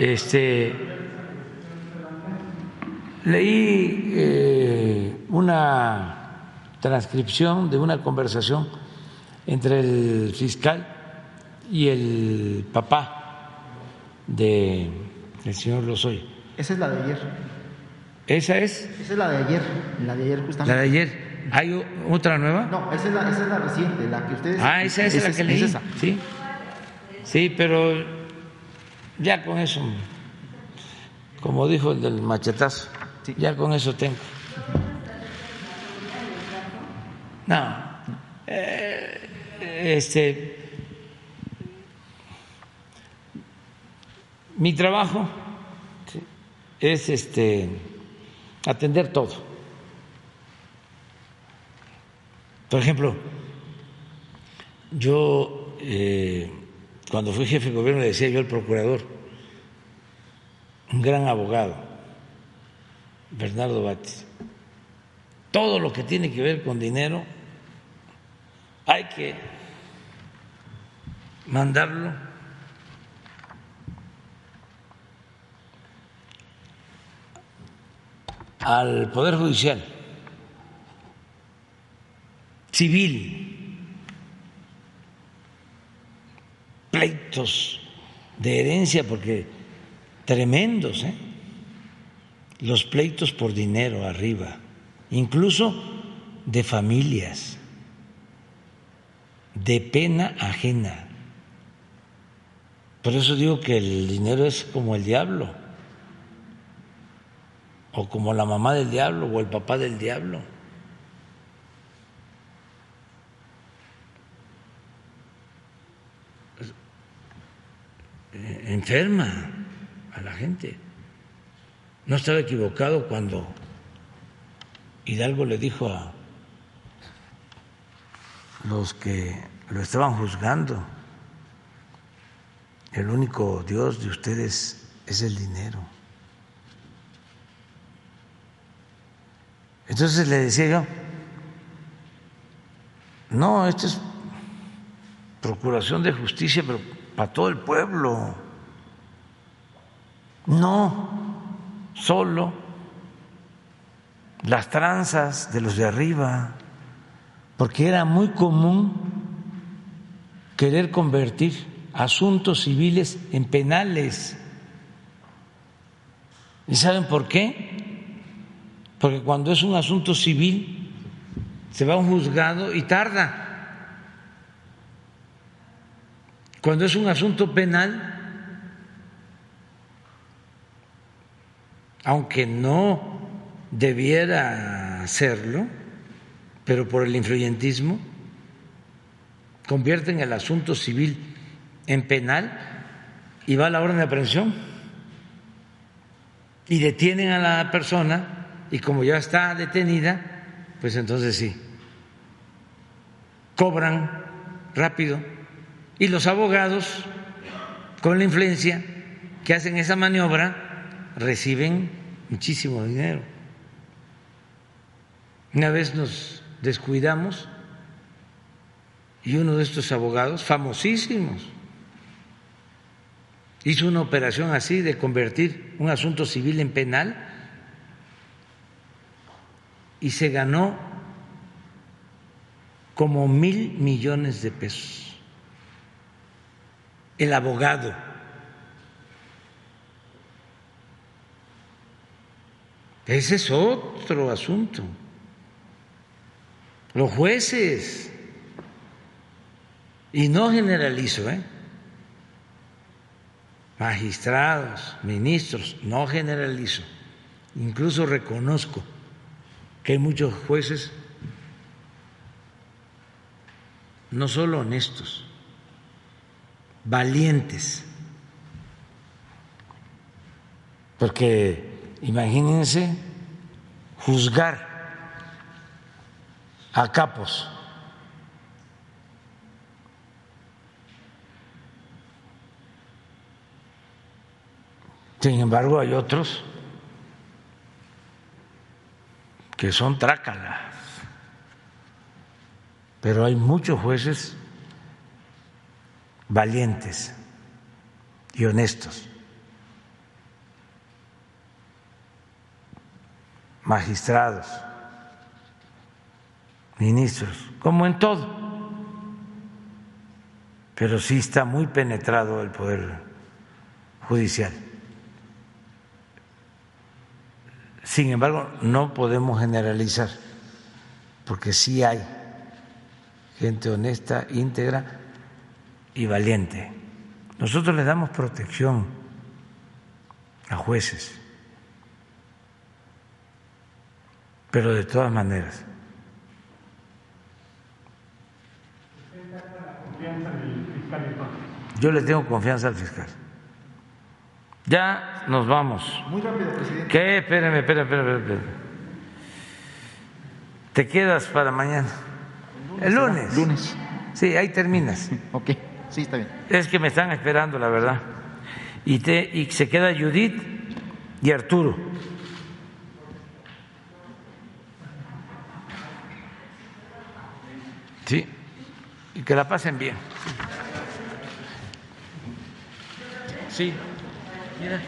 este, leí eh, una transcripción de una conversación entre el fiscal y el papá del señor Lozoya. Esa es la de ayer. ¿Esa es? Esa es la de ayer, la de ayer justamente. ¿La de ayer? ¿Hay otra nueva? No, esa es la, esa es la reciente, la que ustedes... Ah, esa es la que leí. esa. Sí, sí, pero ya con eso, como dijo el del machetazo, ya con eso tengo. No, eh, este, mi trabajo es este atender todo. Por ejemplo, yo eh, cuando fui jefe de gobierno le decía yo al procurador, un gran abogado, Bernardo Batis, todo lo que tiene que ver con dinero hay que mandarlo al Poder Judicial, civil, pleitos de herencia, porque tremendos, ¿eh? los pleitos por dinero arriba, incluso de familias, de pena ajena. Por eso digo que el dinero es como el diablo, o como la mamá del diablo, o el papá del diablo. enferma a la gente. No estaba equivocado cuando Hidalgo le dijo a los que lo estaban juzgando, el único Dios de ustedes es el dinero. Entonces le decía yo, no, esto es procuración de justicia, pero para todo el pueblo, no solo las tranzas de los de arriba, porque era muy común querer convertir asuntos civiles en penales. ¿Y saben por qué? Porque cuando es un asunto civil se va a un juzgado y tarda. Cuando es un asunto penal, aunque no debiera hacerlo, pero por el influyentismo, convierten el asunto civil en penal y va a la orden de aprehensión y detienen a la persona y como ya está detenida, pues entonces sí, cobran rápido y los abogados, con la influencia que hacen esa maniobra, reciben muchísimo dinero. Una vez nos descuidamos y uno de estos abogados, famosísimos, hizo una operación así de convertir un asunto civil en penal y se ganó como mil millones de pesos el abogado. Ese es otro asunto. Los jueces, y no generalizo, ¿eh? magistrados, ministros, no generalizo, incluso reconozco que hay muchos jueces no solo honestos, valientes. Porque imagínense juzgar a capos. Sin embargo, hay otros que son trácalas, pero hay muchos jueces valientes y honestos, magistrados, ministros, como en todo, pero sí está muy penetrado el poder judicial. Sin embargo, no podemos generalizar, porque sí hay gente honesta, íntegra, y valiente. Nosotros le damos protección a jueces, pero de todas maneras. Yo le tengo confianza al fiscal. Ya nos vamos. Muy rápido, presidente. ¿Qué? Espérame, espérame, espérame, espérame. Te quedas para mañana. El lunes. Lunes. Sí, ahí terminas. Ok, sí, está bien. Es que me están esperando, la verdad. Y, te, y se queda Judith y Arturo. Sí, y que la pasen bien. Sí, 你的